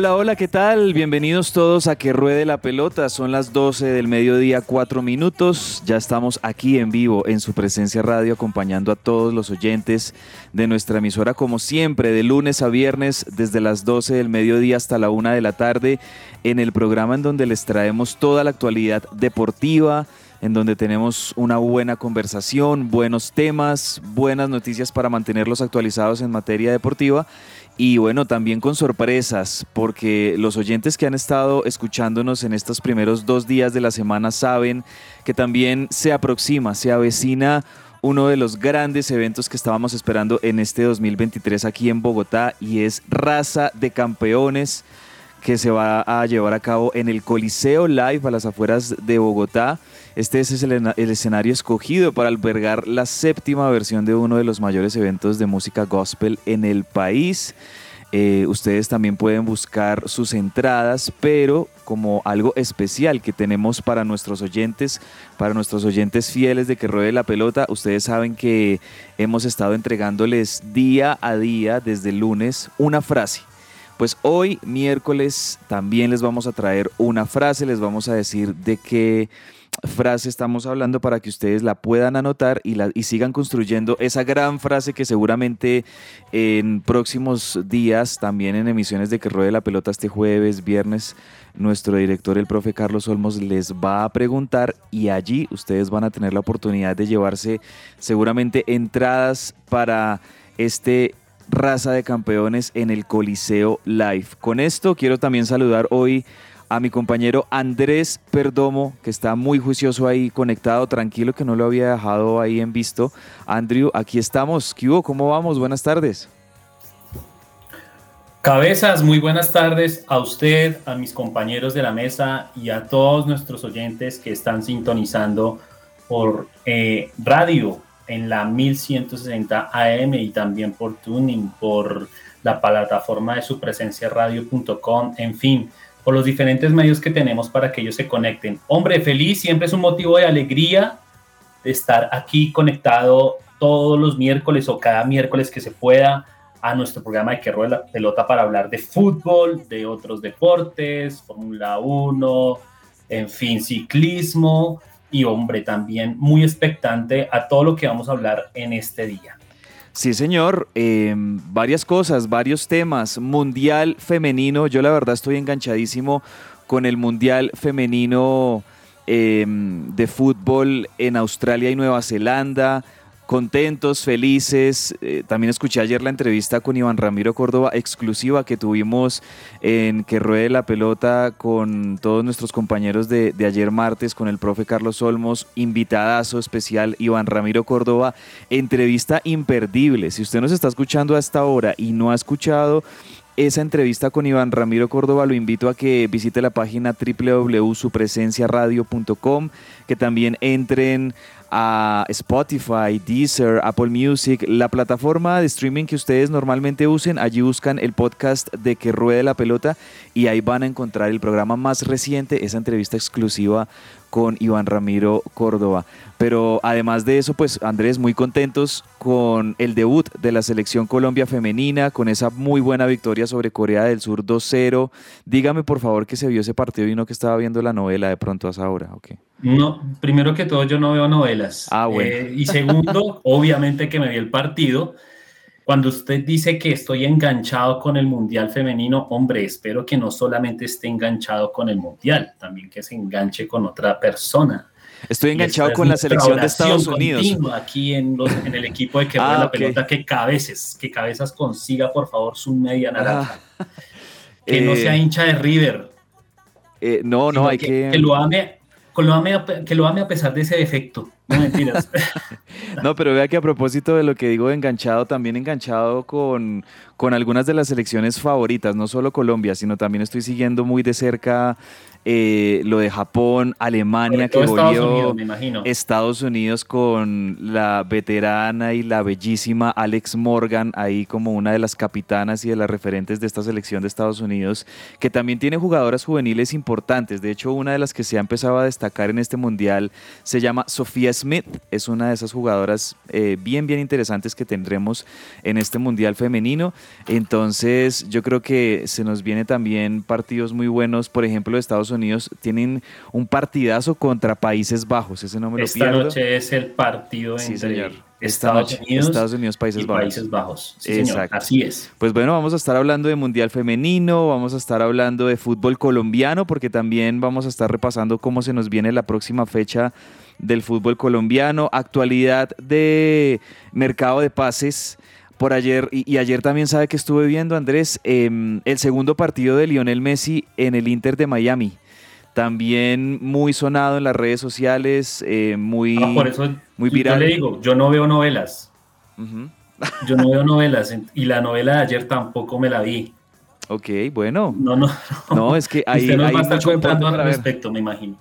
Hola, hola, ¿qué tal? Bienvenidos todos a Que Ruede la Pelota. Son las 12 del mediodía, 4 minutos. Ya estamos aquí en vivo en su presencia radio acompañando a todos los oyentes de nuestra emisora como siempre, de lunes a viernes desde las 12 del mediodía hasta la 1 de la tarde en el programa en donde les traemos toda la actualidad deportiva, en donde tenemos una buena conversación, buenos temas, buenas noticias para mantenerlos actualizados en materia deportiva y bueno, también con sorpresas, porque los oyentes que han estado escuchándonos en estos primeros dos días de la semana saben que también se aproxima, se avecina uno de los grandes eventos que estábamos esperando en este 2023 aquí en Bogotá y es Raza de Campeones que se va a llevar a cabo en el Coliseo Live a las afueras de Bogotá. Este es el, escenario escogido para albergar la séptima versión de uno de los mayores eventos de música gospel en el país. Eh, ustedes también pueden buscar sus entradas, pero como algo especial que tenemos para nuestros oyentes, para nuestros oyentes fieles de que ruede la pelota, ustedes saben que hemos estado entregándoles día a día, desde el lunes, una frase. Pues hoy, miércoles, también les vamos a traer una frase, les vamos a decir de qué frase estamos hablando para que ustedes la puedan anotar y, la, y sigan construyendo esa gran frase que seguramente en próximos días, también en emisiones de que ruede la pelota este jueves, viernes, nuestro director, el profe Carlos Olmos, les va a preguntar y allí ustedes van a tener la oportunidad de llevarse seguramente entradas para este raza de campeones en el Coliseo Live. Con esto quiero también saludar hoy a mi compañero Andrés Perdomo, que está muy juicioso ahí, conectado, tranquilo, que no lo había dejado ahí en visto. Andrew, aquí estamos. ¿Qué hubo? ¿Cómo vamos? Buenas tardes. Cabezas, muy buenas tardes a usted, a mis compañeros de la mesa y a todos nuestros oyentes que están sintonizando por eh, radio en la 1160 AM y también por tuning, por la plataforma de su presencia radio.com, en fin, por los diferentes medios que tenemos para que ellos se conecten. Hombre, feliz, siempre es un motivo de alegría de estar aquí conectado todos los miércoles o cada miércoles que se pueda a nuestro programa de Que Rueda la Pelota para hablar de fútbol, de otros deportes, Fórmula 1, en fin, ciclismo y hombre, también muy expectante a todo lo que vamos a hablar en este día. Sí, señor. Eh, varias cosas, varios temas. Mundial femenino. Yo la verdad estoy enganchadísimo con el Mundial femenino eh, de fútbol en Australia y Nueva Zelanda. Contentos, felices. Eh, también escuché ayer la entrevista con Iván Ramiro Córdoba, exclusiva que tuvimos en Que Ruede la Pelota con todos nuestros compañeros de, de ayer martes, con el profe Carlos Olmos, invitadazo especial Iván Ramiro Córdoba. Entrevista imperdible. Si usted nos está escuchando a esta hora y no ha escuchado esa entrevista con Iván Ramiro Córdoba, lo invito a que visite la página www.supresenciaradio.com, que también entren a Spotify, Deezer, Apple Music, la plataforma de streaming que ustedes normalmente usen. Allí buscan el podcast de Que Ruede la Pelota y ahí van a encontrar el programa más reciente, esa entrevista exclusiva con Iván Ramiro Córdoba. Pero además de eso, pues Andrés, muy contentos con el debut de la selección Colombia femenina, con esa muy buena victoria sobre Corea del Sur 2-0. Dígame por favor que se vio ese partido y no que estaba viendo la novela de pronto a esa hora. No, primero que todo yo no veo novelas. Ah, bueno. Eh, y segundo, obviamente que me vi el partido. Cuando usted dice que estoy enganchado con el Mundial femenino, hombre, espero que no solamente esté enganchado con el Mundial, también que se enganche con otra persona. Estoy enganchado con la selección de Estados Unidos. Aquí en, en, el equipo de que ah, la pelota, que cabezas, que cabezas consiga por favor su media naranja. Ah. que no sea eh, hincha de River. Eh, no, no, hay que, que lo ame que lo, ame, que lo ame a pesar de ese defecto. No mentiras. no, pero vea que a propósito de lo que digo enganchado, también enganchado con, con algunas de las selecciones favoritas, no solo Colombia, sino también estoy siguiendo muy de cerca eh, lo de Japón, Alemania que volvió, Estados Unidos con la veterana y la bellísima Alex Morgan, ahí como una de las capitanas y de las referentes de esta selección de Estados Unidos, que también tiene jugadoras juveniles importantes. De hecho, una de las que se ha empezado a destacar en este mundial se llama Sofía Smith, es una de esas jugadoras eh, bien, bien interesantes que tendremos en este mundial femenino. Entonces, yo creo que se nos viene también partidos muy buenos, por ejemplo, de Estados Unidos tienen un partidazo contra Países Bajos. Ese no me lo Esta noche es el partido entre Estados, Unidos, Estados Unidos, Países y Bajos. Países Bajos. Sí, señor. Así es. Pues bueno, vamos a estar hablando de Mundial Femenino, vamos a estar hablando de fútbol colombiano, porque también vamos a estar repasando cómo se nos viene la próxima fecha del fútbol colombiano, actualidad de mercado de pases por ayer, y, ayer también sabe que estuve viendo, Andrés, em, el segundo partido de Lionel Messi en el Inter de Miami también muy sonado en las redes sociales, eh, muy, ah, por eso muy viral. Yo le digo, yo no veo novelas. yo no veo novelas y la novela de ayer tampoco me la vi. Ok, bueno. No, no. No, es que hay, hay mucho al respecto, me imagino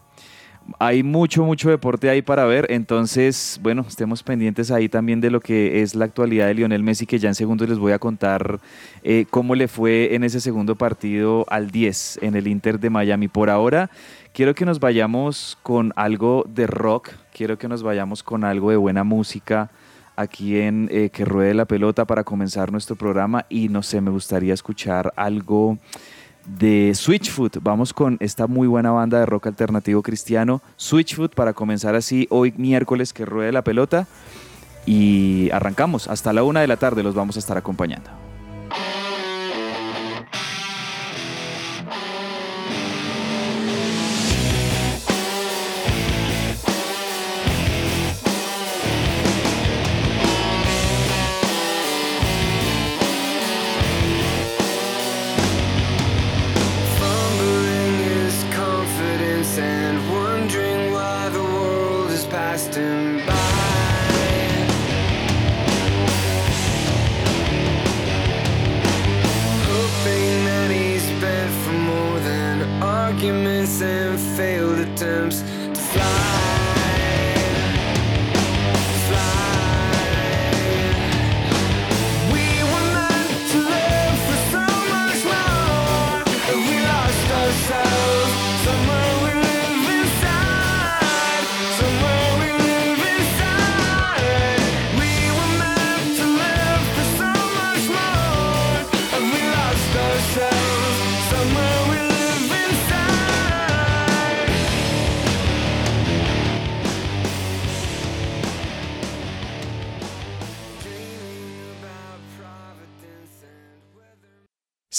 hay mucho, mucho deporte ahí para ver. Entonces, bueno, estemos pendientes ahí también de lo que es la actualidad de Lionel Messi, que ya en segundos les voy a contar eh, cómo le fue en ese segundo partido al 10 en el Inter de Miami. Por ahora, quiero que nos vayamos con algo de rock, quiero que nos vayamos con algo de buena música aquí en eh, Que Ruede la Pelota para comenzar nuestro programa y no sé, me gustaría escuchar algo de Switchfoot. Vamos con esta muy buena banda de rock alternativo cristiano, Switchfoot, para comenzar así hoy miércoles que ruede la pelota. Y arrancamos. Hasta la una de la tarde los vamos a estar acompañando.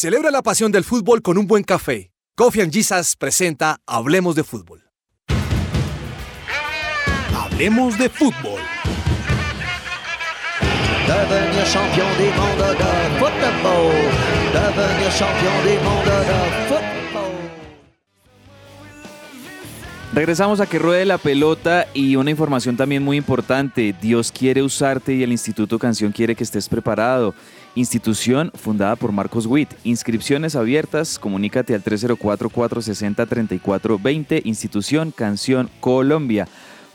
Celebra la pasión del fútbol con un buen café. Coffee and Jesus presenta Hablemos de Fútbol. Hablemos de Fútbol. Devenir champion de. Devenir champion de. Regresamos a que ruede la pelota y una información también muy importante. Dios quiere usarte y el Instituto Canción quiere que estés preparado. Institución fundada por Marcos Witt. Inscripciones abiertas. Comunícate al 304-460-3420. Institución Canción Colombia.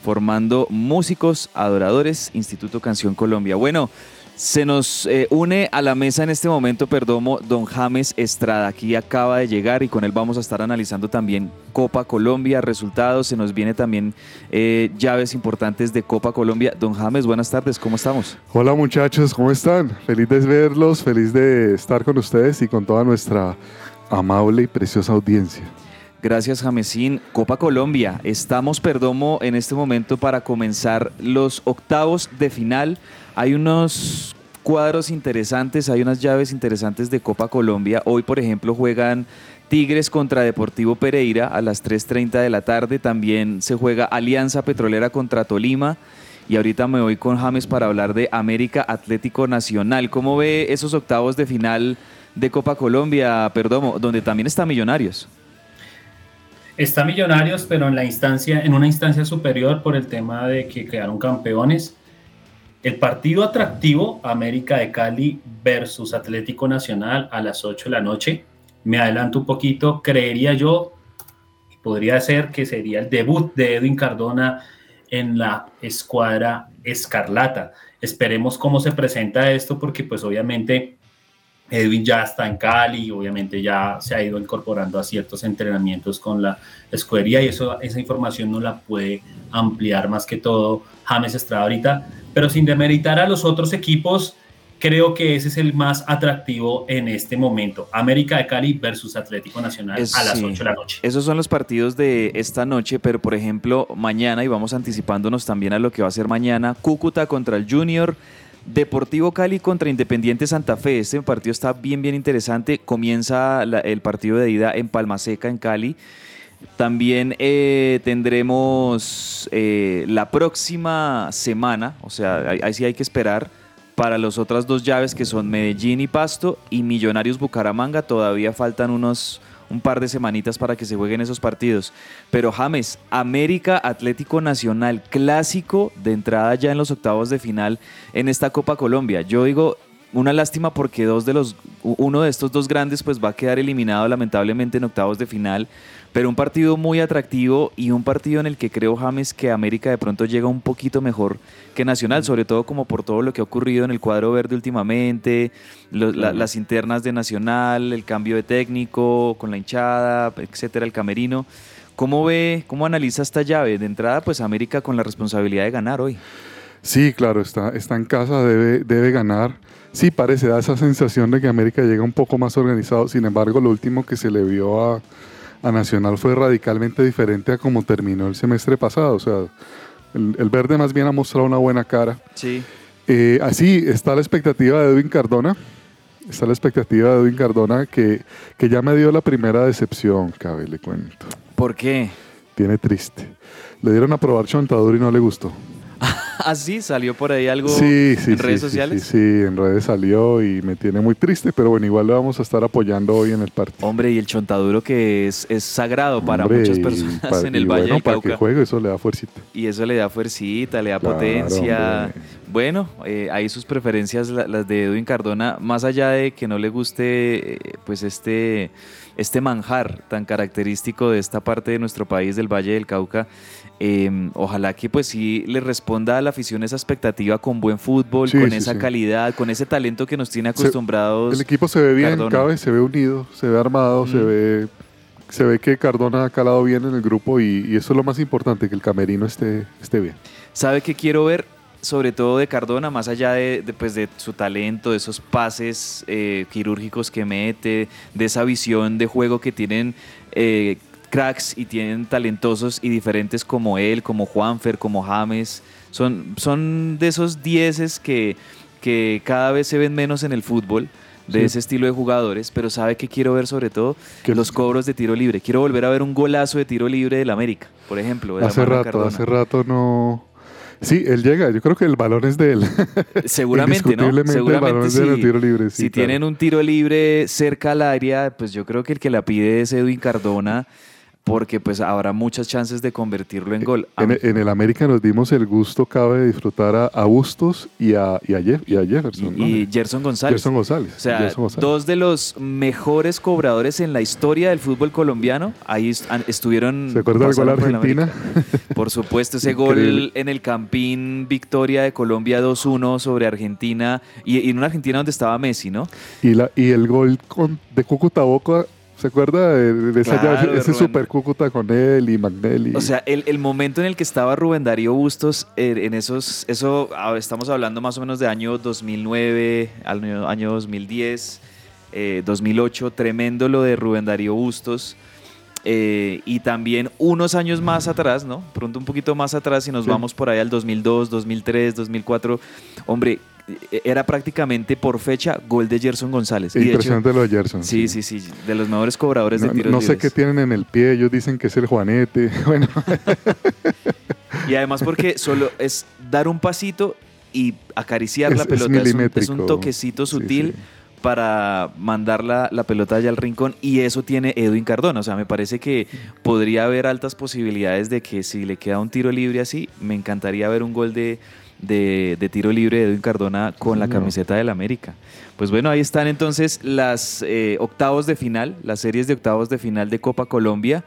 formando músicos, adoradores, Instituto Canción Colombia. Bueno, se nos eh, une a la mesa en este momento, Perdomo, don James Estrada. Aquí acaba de llegar y con él vamos a estar analizando también Copa Colombia, resultados. Se nos viene también eh, llaves importantes de Copa Colombia. Don James, buenas tardes, ¿cómo estamos? Hola muchachos, ¿cómo están? Feliz de verlos, feliz de estar con ustedes y con toda nuestra amable y preciosa audiencia. Gracias, Jamesín. Copa Colombia. Estamos, Perdomo, en este momento para comenzar los octavos de final. Hay unos cuadros interesantes, hay unas llaves interesantes de Copa Colombia. Hoy, por ejemplo, juegan Tigres contra Deportivo Pereira a las 3.30 de la tarde. También se juega Alianza Petrolera contra Tolima. Y ahorita me voy con James para hablar de América Atlético Nacional. ¿Cómo ve esos octavos de final de Copa Colombia, Perdomo, donde también está Millonarios? Está Millonarios, pero en la instancia, en una instancia superior por el tema de que quedaron campeones. El partido atractivo, América de Cali versus Atlético Nacional a las 8 de la noche. Me adelanto un poquito, creería yo, podría ser que sería el debut de Edwin Cardona en la escuadra Escarlata. Esperemos cómo se presenta esto, porque pues obviamente Edwin ya está en Cali, obviamente ya se ha ido incorporando a ciertos entrenamientos con la escudería y eso, esa información no la puede ampliar más que todo James Estrada ahorita, pero sin demeritar a los otros equipos, creo que ese es el más atractivo en este momento. América de Cali versus Atlético Nacional a las 8 de la noche. Esos son los partidos de esta noche, pero por ejemplo, mañana, y vamos anticipándonos también a lo que va a ser mañana, Cúcuta contra el Junior. Deportivo Cali contra Independiente Santa Fe. Este partido está bien, bien interesante. Comienza el partido de ida en Palma Seca, en Cali. También eh, tendremos eh, la próxima semana, o sea, ahí, sí hay que esperar para las otras dos llaves que son Medellín y Pasto y Millonarios Bucaramanga. Todavía faltan unos un par de semanitas para que se jueguen esos partidos. Pero James, América Atlético Nacional, clásico de entrada ya en los octavos de final en esta Copa Colombia. Yo digo, una lástima porque dos de los, uno de estos dos grandes pues va a quedar eliminado lamentablemente en octavos de final, pero un partido muy atractivo y un partido en el que creo James que América de pronto llega un poquito mejor que Nacional, sobre todo como por todo lo que ha ocurrido en el cuadro verde últimamente, las internas de Nacional, el cambio de técnico con la hinchada, etcétera, el camerino. ¿Cómo ve, cómo analiza esta llave? De entrada, pues América con la responsabilidad de ganar hoy. Sí, claro, está, está en casa, debe, debe ganar. Sí, parece, da esa sensación de que América llega un poco más organizado. Sin embargo, lo último que se le vio a, Nacional fue radicalmente diferente a como terminó el semestre pasado. O sea, el, verde más bien ha mostrado una buena cara. Sí. Eh, así está la expectativa de Edwin Cardona. Está la expectativa de Edwin Cardona que, que ya me dio la primera decepción, cabe, le cuento. ¿Por qué? Tiene triste. Le dieron a probar chontadura y no le gustó. ¿Así? ¿Salió por ahí algo en redes sociales? Sí, en redes salió y me tiene muy triste, pero bueno, igual lo vamos a estar apoyando hoy en el partido. Hombre, y el chontaduro que es, es sagrado para muchas personas en el Valle bueno, del para que juegue eso le da fuercita. Y eso le da fuercita, le da potencia. Bueno, eh, ahí sus preferencias, las de Edwin Cardona, más allá de que no le guste eh, pues este, este manjar tan característico de esta parte de nuestro país, del Valle del Cauca, Em, ojalá que pues sí le responda a la afición esa expectativa con buen fútbol, con esa calidad, con ese talento que nos tiene acostumbrados. el equipo se ve bien, cabe, se ve unido, se ve armado, se ve se ve que Cardona ha calado bien en el grupo y, eso es lo más importante, que el camerino esté, esté bien. ¿Sabe qué quiero ver? Sobre todo de Cardona, más allá de, pues, de su talento, de esos pases eh, quirúrgicos que mete, de esa visión de juego que tienen eh, cracks y tienen talentosos y diferentes como él, como Juanfer, como James. Son, son de esos dieces que, que cada vez se ven menos en el fútbol de ese estilo de jugadores, pero sabe que quiero ver sobre todo los cobros de tiro libre. Quiero volver a ver un golazo de tiro libre del América, por ejemplo. hace rato, hace rato no. Sí, él llega. Yo creo que el balón es de él. Seguramente, ¿no? Seguramente si, tiro libre, si tienen un tiro libre cerca al área, pues yo creo que el que la pide es Edwin Cardona porque pues habrá muchas chances de convertirlo en gol. En, e, en el América nos dimos el gusto, cabe de disfrutar a, a Bustos y a, y a, Jeff- y a Jefferson. ¿no? y Gerson González. Gerson González. O sea, Gerson González. dos de los mejores cobradores en la historia del fútbol colombiano. Ahí est- estuvieron. ¿Se acuerda del gol por Argentina? Por supuesto, ese gol en el Campín victoria de Colombia 2-1 sobre Argentina. Y, y en una Argentina donde estaba Messi, ¿no? Y, la, y el gol con, de Cúcuta Boca, ¿se acuerda de, de esa Claro, llave? de ese super Cúcuta con él y Magnelli? O sea, el, el momento en el que estaba Rubén Darío Bustos, eh, en esos, eso ah, estamos hablando más o menos de año 2009, año, año 2010, eh, 2008, tremendo lo de Rubén Darío Bustos. eh, y también unos años más atrás, ¿no? Pronto un poquito más atrás, y nos Sí. vamos por ahí al 2002, 2003, 2004. Hombre, era prácticamente por fecha gol de Gerson González. Y de hecho, Impresionante lo de Gerson. sí, sí, sí, de los mejores cobradores No, de tiros no sé libres. qué tienen en el pie, ellos dicen que es el Juanete. Bueno, Y además porque solo es dar un pasito y acariciar Es- la es pelota. Es, un, es un toquecito Sí, sutil sí. para mandar la, la pelota allá al rincón. Y eso tiene Edwin Cardona. O sea, me parece que podría haber altas posibilidades de que si le queda un tiro libre así, me encantaría ver un gol de, de, de tiro libre de Edwin Cardona con la camiseta del América. Pues bueno, ahí están entonces las eh, octavos de final, las series de octavos de final de Copa Colombia.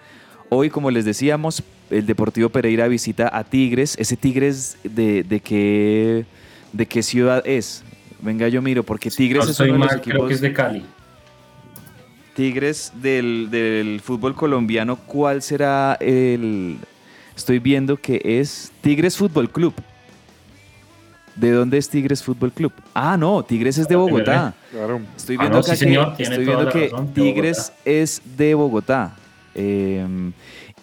Hoy, como les decíamos, el Deportivo Pereira visita a Tigres. ¿Ese Tigres de, de qué, de qué ciudad es? Venga, yo miro, porque Tigres no es uno estoy de los mal, creo que es de Cali. Tigres del, del fútbol colombiano, ¿cuál será el...? Estoy viendo que es Tigres Fútbol Club. ¿De dónde es Tigres Fútbol Club? Ah, no, Tigres es de Bogotá. claro. Estoy Ah, viendo no, acá que, estoy viendo que razón, Tigres es de Bogotá. Eh,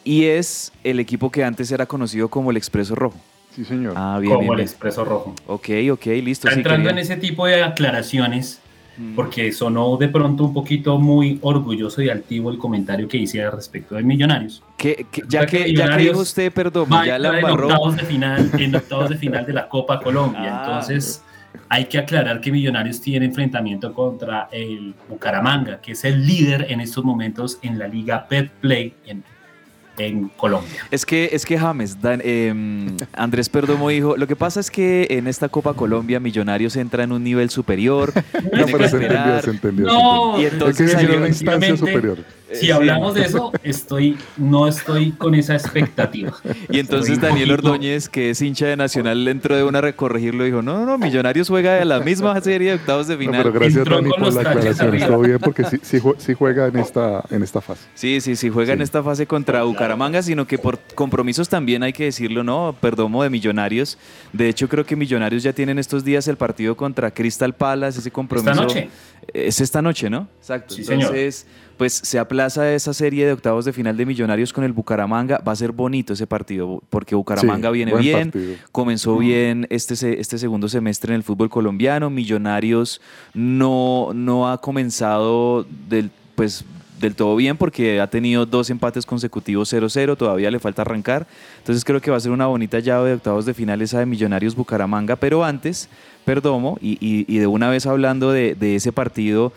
y es el equipo que antes era conocido como el Expreso Rojo. Sí, señor. Ah, bien, como bien, el bien. Expreso Rojo. Ok, ok, listo. Está sí, entrando quería- en ese tipo de aclaraciones Mm. porque sonó de pronto un poquito muy orgulloso y altivo el comentario que hice al respecto de Millonarios. Que- que- ya, que que, ya que Millonarios dijo usted, perdón, ya la en octavos de final, en octavos de final de la Copa Colombia. Ah. Entonces, hay que aclarar que Millonarios tiene enfrentamiento contra el Bucaramanga, que es el líder en estos momentos en la Liga Pet Play en, en Colombia. Es que, es que James, Dan- eh, Andrés Perdomo dijo, lo que pasa es que en esta Copa Colombia Millonarios entra en un nivel superior, No, pero se entendió, se entendió. No, se Y entendió. entonces Hay que salió una instancia superior. Si Sí. hablamos de eso, estoy, no estoy con esa expectativa. Y entonces Daniel poquito- Ordóñez, que es hincha de Nacional, entró de una a recorregirlo y dijo, no, no, no, Millonarios juega de la misma serie de octavos de No, final. pero gracias Entró Dani por la aclaración. Estuvo bien porque sí, sí, jue- sí juega en esta, en esta fase. Sí, sí, sí, juega en esta fase contra Bucaramanga, sino que por compromisos también hay que decirlo, ¿no? Perdomo de Millonarios. De hecho, creo que Millonarios ya tienen estos días el partido contra Crystal Palace, ese compromiso. Esta noche. Es esta noche, ¿no? Exacto. Sí, señor. Pues se aplaza esa serie de octavos de final de Millonarios con el Bucaramanga. Va a ser bonito ese partido, porque Bucaramanga Sí, viene bien, partido. comenzó bien este, este segundo semestre en el fútbol colombiano. Millonarios no, no ha comenzado del, pues, del todo bien porque ha tenido dos empates consecutivos 0-0, todavía le falta arrancar. Entonces creo que va a ser una bonita llave de octavos de final esa de Millonarios Bucaramanga. Pero antes, Perdomo, y, y- y de una vez hablando de, de ese partido,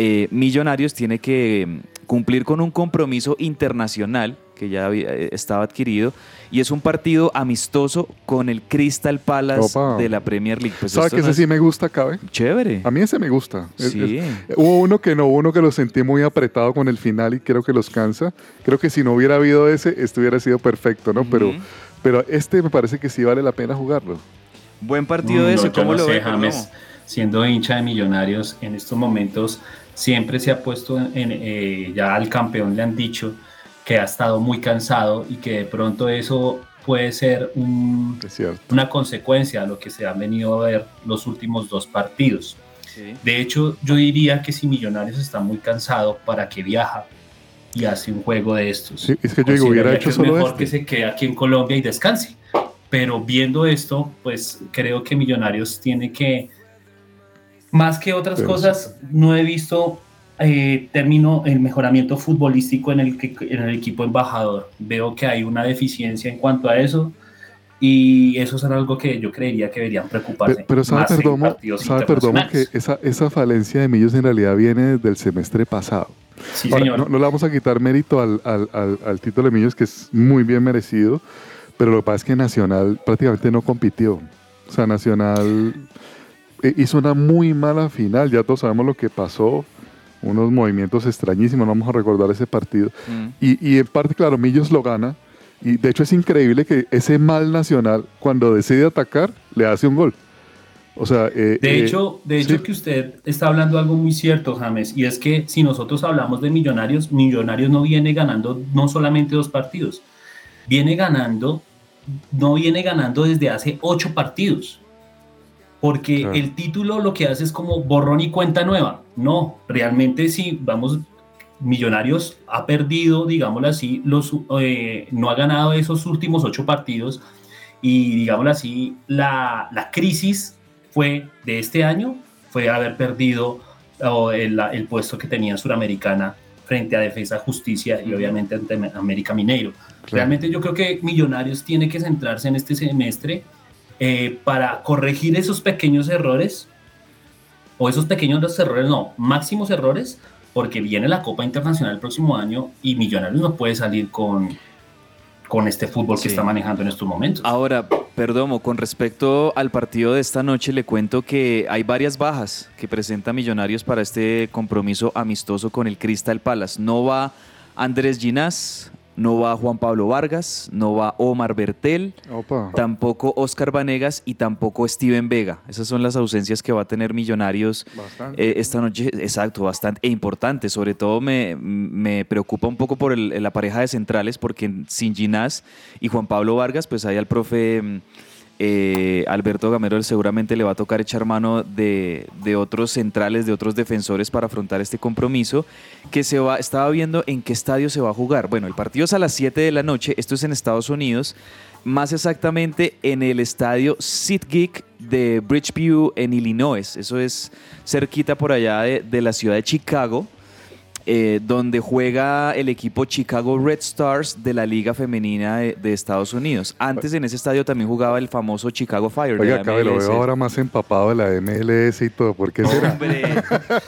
eh, Millonarios tiene que mm, cumplir con un compromiso internacional que ya había- eh, estaba adquirido y es un partido amistoso con el Crystal Palace Opa. de la Premier League. Pues ¿Sabe esto que no ese es sí me gusta, Cabe? chévere. A mí ese me gusta. Es- Sí. es- hubo uno que no, hubo uno que lo sentí muy apretado con el final y creo que los cansa. Creo que si no hubiera habido ese, esto hubiera sido perfecto, ¿no? Pero, Ujú. pero este me parece que sí vale la pena jugarlo. Buen partido Mm, ese, no, ¿cómo no lo sé, ve? James, siendo hincha de Millonarios, en estos momentos siempre se ha puesto en, eh, ya al campeón le han dicho que ha estado muy cansado y que de pronto eso puede ser un- Es cierto. una consecuencia de lo que se han venido a ver los últimos dos partidos. Sí. De hecho, yo diría que si Millonarios está muy cansado, ¿para qué viaja y hace un juego de estos? Sí, es que yo digo, hubiera Consideraría hecho que es solo mejor este. que se quede aquí en Colombia y descanse. Pero viendo esto, pues creo que Millonarios tiene que, más que otras Pero cosas, no he visto eh, término el mejoramiento futbolístico en el, que- en el equipo embajador. Veo que hay una deficiencia en cuanto a eso. Y eso es algo que yo creería que deberían preocuparse. Pero, pero sabe, Perdomo, sabe Perdomo que esa, esa falencia de Millos en realidad viene desde el semestre pasado. Sí, Ahora, señor. no, no le vamos a quitar mérito al, al- al- al título de Millos, que es muy bien merecido, pero lo que pasa es que Nacional prácticamente no compitió. O sea, Nacional hizo una muy mala final, ya todos sabemos lo que pasó, unos movimientos extrañísimos, no vamos a recordar ese partido. Mm. Y, y en parte, claro, Millos lo gana, y de hecho es increíble que ese mal Nacional, cuando decide atacar, le hace un gol. O sea, eh, De eh, hecho, de hecho sí. que usted está hablando algo muy cierto, James, y es que si nosotros hablamos de Millonarios, Millonarios no viene ganando no solamente dos partidos, viene ganando, no viene ganando desde hace ocho partidos. Porque Claro. el título lo que hace es como borrón y cuenta nueva. No, realmente si vamos, Millonarios ha perdido, digámoslo así, los, eh, no ha ganado esos últimos ocho partidos y digámoslo así, la, la crisis fue de este año, fue haber perdido el, el puesto que tenía en Suramericana frente a Defensa Justicia y obviamente ante América Mineiro. Realmente yo creo que Millonarios tiene que centrarse en este semestre eh, para corregir esos pequeños errores, o esos pequeños errores, no, máximos errores, porque viene la Copa Internacional el próximo año y Millonarios no puede salir con, con este fútbol Sí. que está manejando en estos momentos. Ahora, Perdomo, con respecto al partido de esta noche, le cuento que hay varias bajas que presenta Millonarios para este compromiso amistoso con el Crystal Palace. No va Andrés Ginás, no va Juan Pablo Vargas, no va Omar Bertel, Opa. tampoco Oscar Vanegas y tampoco Steven Vega. Esas son las ausencias que va a tener Millonarios eh, esta noche. Exacto, bastante e importante. Sobre todo me, me preocupa un poco por el- la pareja de centrales, porque sin Ginás y Juan Pablo Vargas, pues ahí al profe mm, eh, Alberto Gamero seguramente le va a tocar echar mano de, de otros centrales, de otros defensores para afrontar este compromiso que se va, estaba viendo en qué estadio se va a jugar. Bueno, el partido es a las 7 de la noche, esto es en Estados Unidos, más exactamente en el estadio SeatGeek de Bridgeview en Illinois. Eso es cerquita por allá de, de la ciudad de Chicago. Eh, donde juega el equipo Chicago Red Stars de la Liga Femenina de, de Estados Unidos. Antes en ese estadio también jugaba el famoso Chicago Fire. Oiga, cabe, lo veo ahora más empapado de la MLS y todo. ¿Por qué será? Hombre,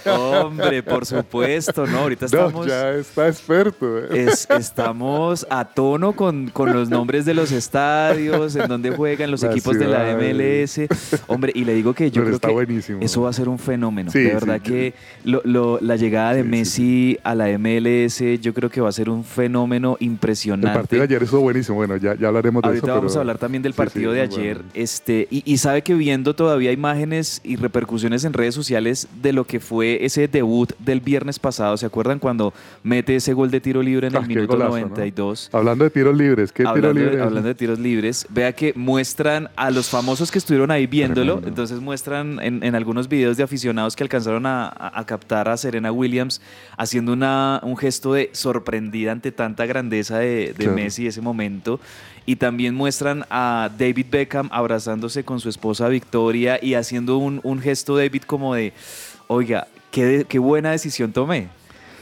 hombre, por supuesto, ¿no? Ahorita No, estamos... ya está experto. eh. Es- estamos a tono con, con los nombres de los estadios, en donde juegan los equipos de la. MLS. Hombre, y le digo que yo Pero creo está que buenísimo. eso va a ser un fenómeno. Sí, de verdad sí. que lo- lo- la llegada de Sí, a la MLS, yo creo que va a ser un fenómeno El impresionante. partido de ayer estuvo buenísimo. Bueno, ya, ya hablaremos de Ahorita eso. vamos pero- a hablar también del partido sí, de ayer. bueno. Este, y, y sabe que viendo todavía imágenes y repercusiones en redes sociales de lo que fue ese debut del viernes pasado. ¿Se acuerdan cuando mete ese gol de tiro libre en el Ah, minuto golazo, ¿no? 92? Hablando de tiros libres, ¿qué tiro Hablando, libre? de, hablando de tiros libres, vea que muestran a los famosos que estuvieron ahí viéndolo, Tremendo. entonces muestran en, en algunos videos de aficionados que alcanzaron a, a- a captar a Serena Williams haciendo una, un gesto de sorprendida ante tanta grandeza de, de Claro. Messi ese momento. Y también muestran a David Beckham abrazándose con su esposa Victoria y haciendo un, un gesto David como de, oiga, qué, de- qué buena decisión tomé.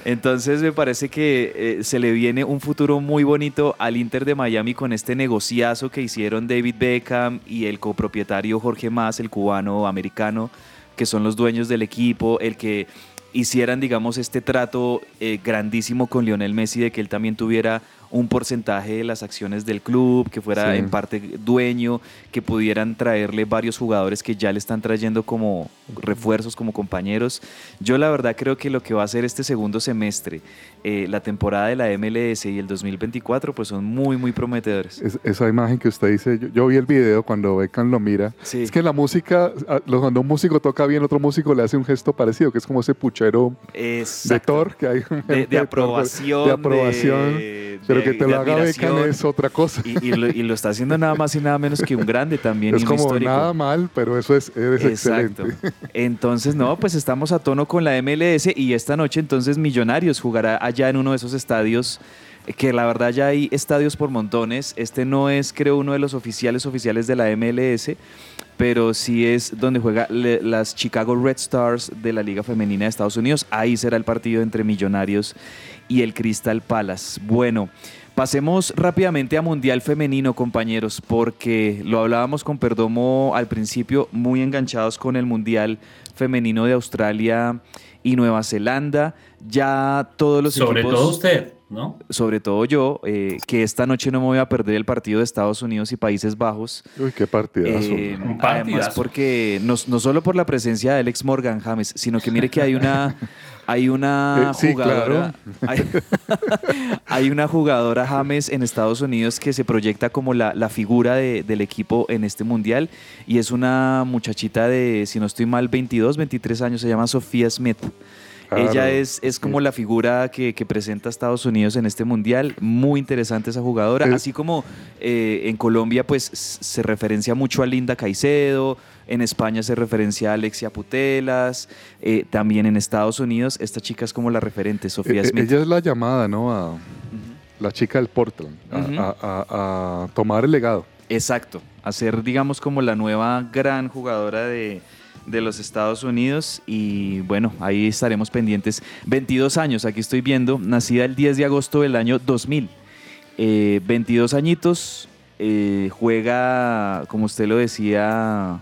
Entonces me parece que eh, se le viene un futuro muy bonito al Inter de Miami con este negociazo que hicieron David Beckham y el copropietario Jorge Mas, el cubano americano, que son los dueños del equipo, el que hicieran, digamos, este trato eh, grandísimo con Lionel Messi de que él también tuviera un porcentaje de las acciones del club, que fuera Sí. en parte dueño, que pudieran traerle varios jugadores que ya le están trayendo como refuerzos, como compañeros. Yo la verdad creo que lo que va a ser este segundo semestre, eh, la temporada de la MLS y el 2024, pues son muy, muy prometedores. Es- esa imagen que usted dice, yo, yo vi el video cuando Beckham lo mira. Sí. Es que la música, a- lo- cuando un músico toca bien, otro músico le hace un gesto parecido, que es como ese puchero de Exacto. Thor que hay. De, de aprobación. De aprobación. de- pero que te lo haga Beckham es otra cosa. Y, y lo, y lo está haciendo nada más y nada menos que un grande también. es como histórico. nada mal, pero eso es, eres Exacto. excelente. Entonces, no, pues estamos a tono con la MLS y esta noche entonces Millonarios jugará allá en uno de esos estadios eh, que la verdad ya hay estadios por montones. Este no es, creo, uno de los oficiales oficiales de la MLS, pero sí es donde juega le- las Chicago Red Stars de la Liga Femenina de Estados Unidos. Ahí será el partido entre Millonarios y el Crystal Palace. Bueno, Pasemos rápidamente a Mundial Femenino, compañeros, porque lo hablábamos con Perdomo al principio, muy enganchados con el Mundial Femenino de Australia y Nueva Zelanda. Ya todos los Sobre equipos... todo usted, ¿no? Sobre todo yo, eh, que esta noche no me voy a perder el partido de Estados Unidos y Países Bajos. Uy, qué partidazo. Eh, Un además, partidazo. porque no, no solo por la presencia de Alex Morgan James, sino que mire que hay una, hay una Eh, sí, jugadora, hay, hay una jugadora James en Estados Unidos que se proyecta como la, la figura de- del equipo en este mundial y es una muchachita de, si no estoy mal, 22, 23 años, se llama Sofía Smith. Claro, Ella es, es como sí. la figura que, que presenta Estados Unidos en este mundial. Muy interesante esa jugadora. Así como eh, en Colombia, pues se referencia mucho a Linda Caicedo. En España se referencia a Alexia Putelas. eh, también en Estados Unidos, esta chica es como la referente, Sofía Eh, eh, Smith. ella es la llamada, ¿no? A la chica del Portland, a, a- a- a tomar el legado. Exacto. A ser, digamos, como la nueva gran jugadora de, de los Estados Unidos. Y bueno, ahí estaremos pendientes. 22 años, aquí estoy viendo, nacida el 10 de agosto del año 2000. Eh, 22 añitos, eh, juega, como usted lo decía,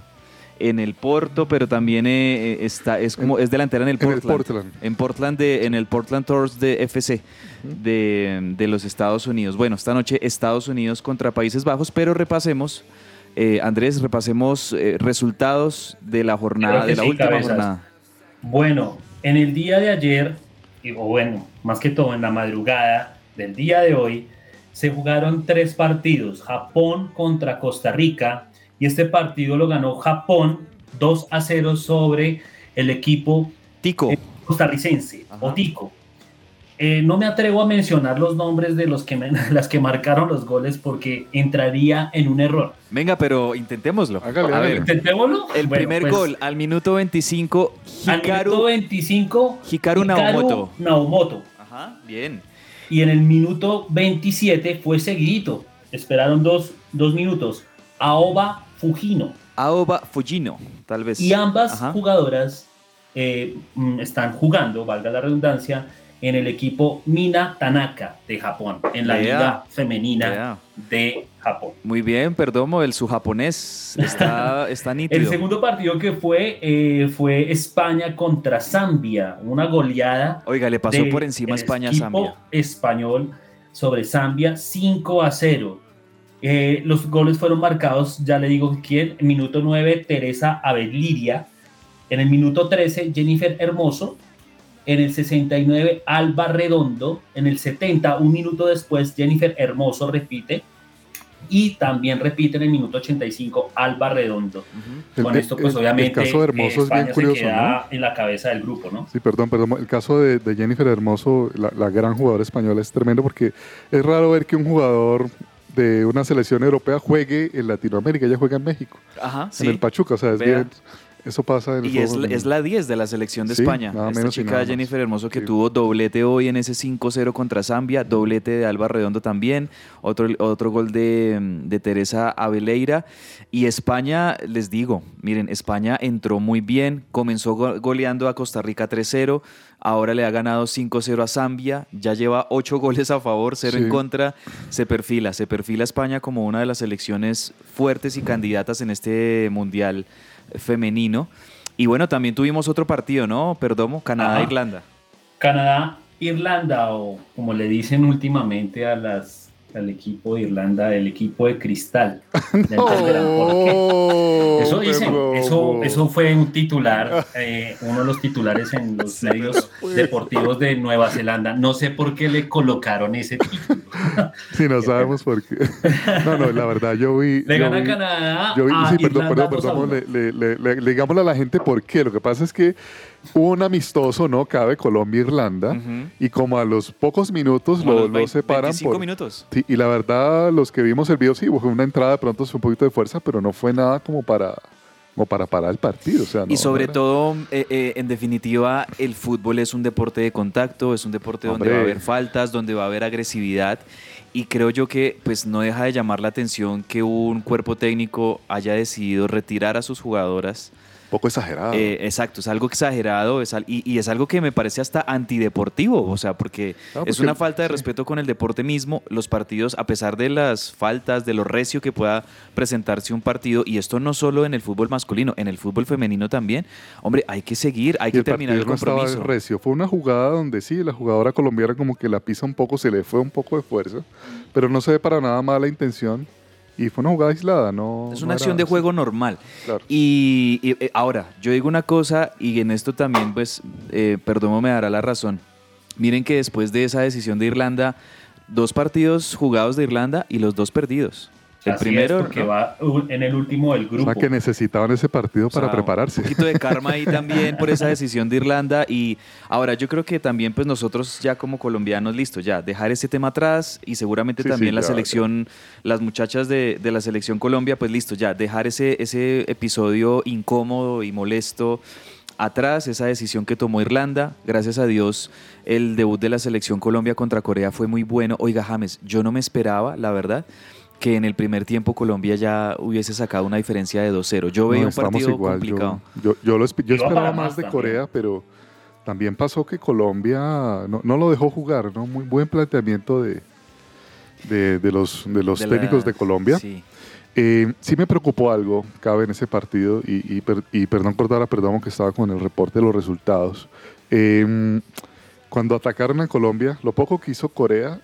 en el Porto, pero también eh, eh, está, es como es delantera en el En el Portland. Portland. En Portland, de, en el Portland Tours de FC de, de los Estados Unidos. Bueno, esta noche Estados Unidos contra Países Bajos, pero repasemos, eh, Andrés, repasemos eh, resultados de la jornada, de la sí, última cabezas. jornada. Bueno, en el día de ayer, o bueno, más que todo en la madrugada del día de hoy, se jugaron tres partidos, Japón contra Costa Rica, y este partido lo ganó Japón 2 a 0 sobre el equipo Tico, Eh, costarricense, Ajá. o Tico. Eh, no me atrevo a mencionar los nombres de los que me- las que marcaron los goles porque entraría en un error. venga, pero intentémoslo. Hágale, A ver, Intentémoslo. el Bueno, primer pues, gol al minuto 25, Al minuto Hikaru. 25, Hikaru Naomoto. Naomoto. Ajá, bien. Y en el minuto 27 fue seguidito. Esperaron dos, dos minutos. Aoba Fujino. Aoba Fujino, tal vez. Y ambas Ajá. jugadoras eh, mm, están jugando, valga la redundancia, en el equipo Mina Tanaka de Japón, en la liga femenina de Japón. Muy bien, Perdomo, el su japonés está, está nítido. El segundo partido que fue eh, fue España contra Zambia, una goleada Oiga, le pasó de por encima España a equipo Zambia. español sobre Zambia 5 a 0. Eh, los goles fueron marcados, ya le digo quién, en minuto 9 Teresa Abeliria, en el minuto 13 Jennifer Hermoso, en el 69 Alba Redondo, en el 70, un minuto después Jennifer Hermoso repite y también repite en el minuto 85 Alba Redondo. El- Con esto pues el- obviamente El caso de eh, Hermoso es bien curioso, se ¿no? queda en la cabeza del grupo, ¿no? Sí, perdón, perdón. El caso de, de Jennifer Hermoso, la, la gran jugadora española, es tremendo porque es raro ver que un jugador de una selección europea juegue en Latinoamérica. Ella juega en México, Ajá, sí. en el Pachuca. O sea, es Vea. bien. Eso pasa en el Y es, es la 10 de la selección de Sí, España. nada Esta menos chica nada. Jennifer Hermoso que Sí. tuvo doblete hoy en ese 5-0 contra Zambia, doblete de Alba Redondo también, otro, otro gol de, de Teresa Abeleira. Y España, les digo, miren, España entró muy bien, comenzó go- goleando a Costa Rica 3-0, ahora le ha ganado 5-0 a Zambia, ya lleva 8 goles a favor, 0 en Sí. contra, se perfila, se perfila España como una de las selecciones fuertes y candidatas en este mundial femenino. Y bueno, también tuvimos otro partido, ¿no? Perdomo. Canadá-Irlanda. Canadá, Irlanda, o como le dicen últimamente a las, al equipo de Irlanda, el equipo de cristal. Oh, Eso dicen, eso, eso fue un titular, eh, uno de los titulares en los medios deportivos de Nueva Zelanda. No sé por qué le colocaron ese título. Sí, no sabemos por qué. No, no, la verdad, yo vi. Le gana vi- Canadá Yo vi- a sí, perdón, Irlanda perdón, 2 a perdón, 1. le, le- le- le- digámosle a la gente por qué. Lo que pasa es que hubo un amistoso, ¿no? Cabe Colombia-Irlanda. Ujú. Y como a los pocos minutos Como lo, los lo 20, separan 25 por... minutos. Sí, y la verdad, los que vimos el video, sí, fue una entrada de pronto, fue un poquito de fuerza, pero no fue nada como para, como para parar el partido. O sea, no, y sobre no era- todo, eh, eh, en definitiva, el fútbol es un deporte de contacto, es un deporte donde va a haber faltas, donde va a haber agresividad. Y creo yo que pues no deja de llamar la atención que un cuerpo técnico haya decidido retirar a sus jugadoras poco exagerado. Eh, exacto, es algo exagerado es al- y, y es algo que me parece hasta antideportivo, o sea, porque es una falta de sí. respeto con el deporte mismo. Los partidos, a pesar de las faltas, de lo recio que pueda presentarse un partido, y esto no solo en el fútbol masculino, en el fútbol femenino también, hombre, hay que seguir, hay y que el terminar el no estaba recio. Fue una jugada donde sí, la jugadora colombiana como que la pisa un poco, se le fue un poco de fuerza, pero no se ve para nada mala intención. Y fue una jugada aislada, no. Es no una era- acción de juego normal. Claro. Y, y, eh, ahora, yo digo una cosa y en esto también, pues, eh, Perdomo me dará la razón. Miren que después de esa decisión de Irlanda, dos partidos jugados de Irlanda y los dos perdidos. El Así primero, es, porque ¿no? va en el último del O grupo. sea, que necesitaban ese partido O sea, para prepararse. Un poquito de karma ahí también por esa decisión de Irlanda. Y ahora yo creo que también pues nosotros ya como colombianos, listo, ya dejar ese tema atrás y seguramente Sí, sí, también la ya, selección, las muchachas de, de la selección Colombia, pues listo, ya dejar ese, ese episodio incómodo y molesto atrás, esa decisión que tomó Irlanda. Gracias a Dios, el debut de la selección Colombia contra Corea fue muy bueno. Oiga, James, yo no me esperaba, la verdad, que en el primer tiempo Colombia ya hubiese sacado una diferencia de 2-0. Yo No, veía un partido igual, complicado. Yo, yo, yo lo yo esperaba más de también. Corea, pero también pasó que Colombia no, no lo dejó jugar, ¿no? Muy buen planteamiento de, de, de los, de los De la- técnicos de Colombia. Sí. Eh, sí me preocupó algo, cabe en ese partido, y, y per- y perdón Cordara, perdón que estaba con el reporte de los resultados. Eh, cuando atacaron a Colombia, lo poco que hizo Corea,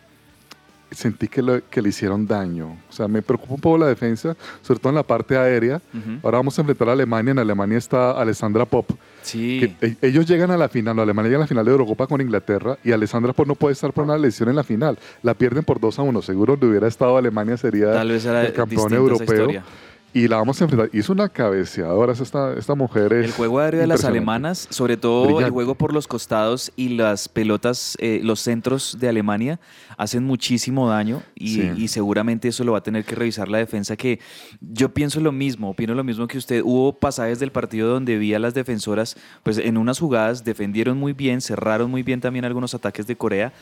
sentí que, lo- que le hicieron daño. O sea, me preocupa un poco la defensa, sobre todo en la parte aérea. Ahora vamos a enfrentar a Alemania. En Alemania está Alessandra Pop. Sí. que, e- ellos llegan a la final, no, Alemania llega a la final de Eurocopa con Inglaterra y Alessandra Pop no puede estar por una lesión en la final. La pierden por 2 a 1. Seguro donde hubiera estado Alemania sería Tal vez era el campeón europeo. Y la vamos a enfrentar. Hizo una cabeceadora. Esta, esta mujer es. El juego aéreo de las alemanas, sobre todo el juego por los costados y las pelotas, eh, los centros de Alemania, hacen muchísimo daño y, Sí. y seguramente eso lo va a tener que revisar la defensa que yo pienso lo mismo, opino lo mismo que usted. Hubo pasajes del partido donde vi a las defensoras, pues en unas jugadas defendieron muy bien, cerraron muy bien también algunos ataques de Corea,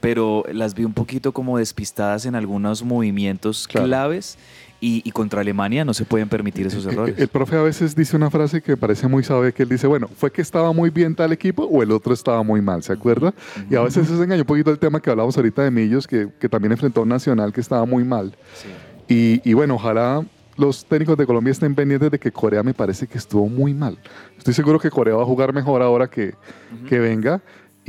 pero las vi un poquito como despistadas en algunos movimientos Claro. claves y, y contra Alemania no se pueden permitir esos El, errores. el profe a veces dice una frase que me parece muy sabe que él dice, bueno, ¿fue que estaba muy bien tal equipo o el otro estaba muy mal? ¿Se acuerda? Y a veces se engañó un poquito el tema que hablamos ahorita de Millos, que, que también enfrentó a un Nacional que estaba muy mal. Sí. Y, y bueno, ojalá los técnicos de Colombia estén pendientes de que Corea me parece que estuvo muy mal. Estoy seguro que Corea va a jugar mejor ahora que, que venga.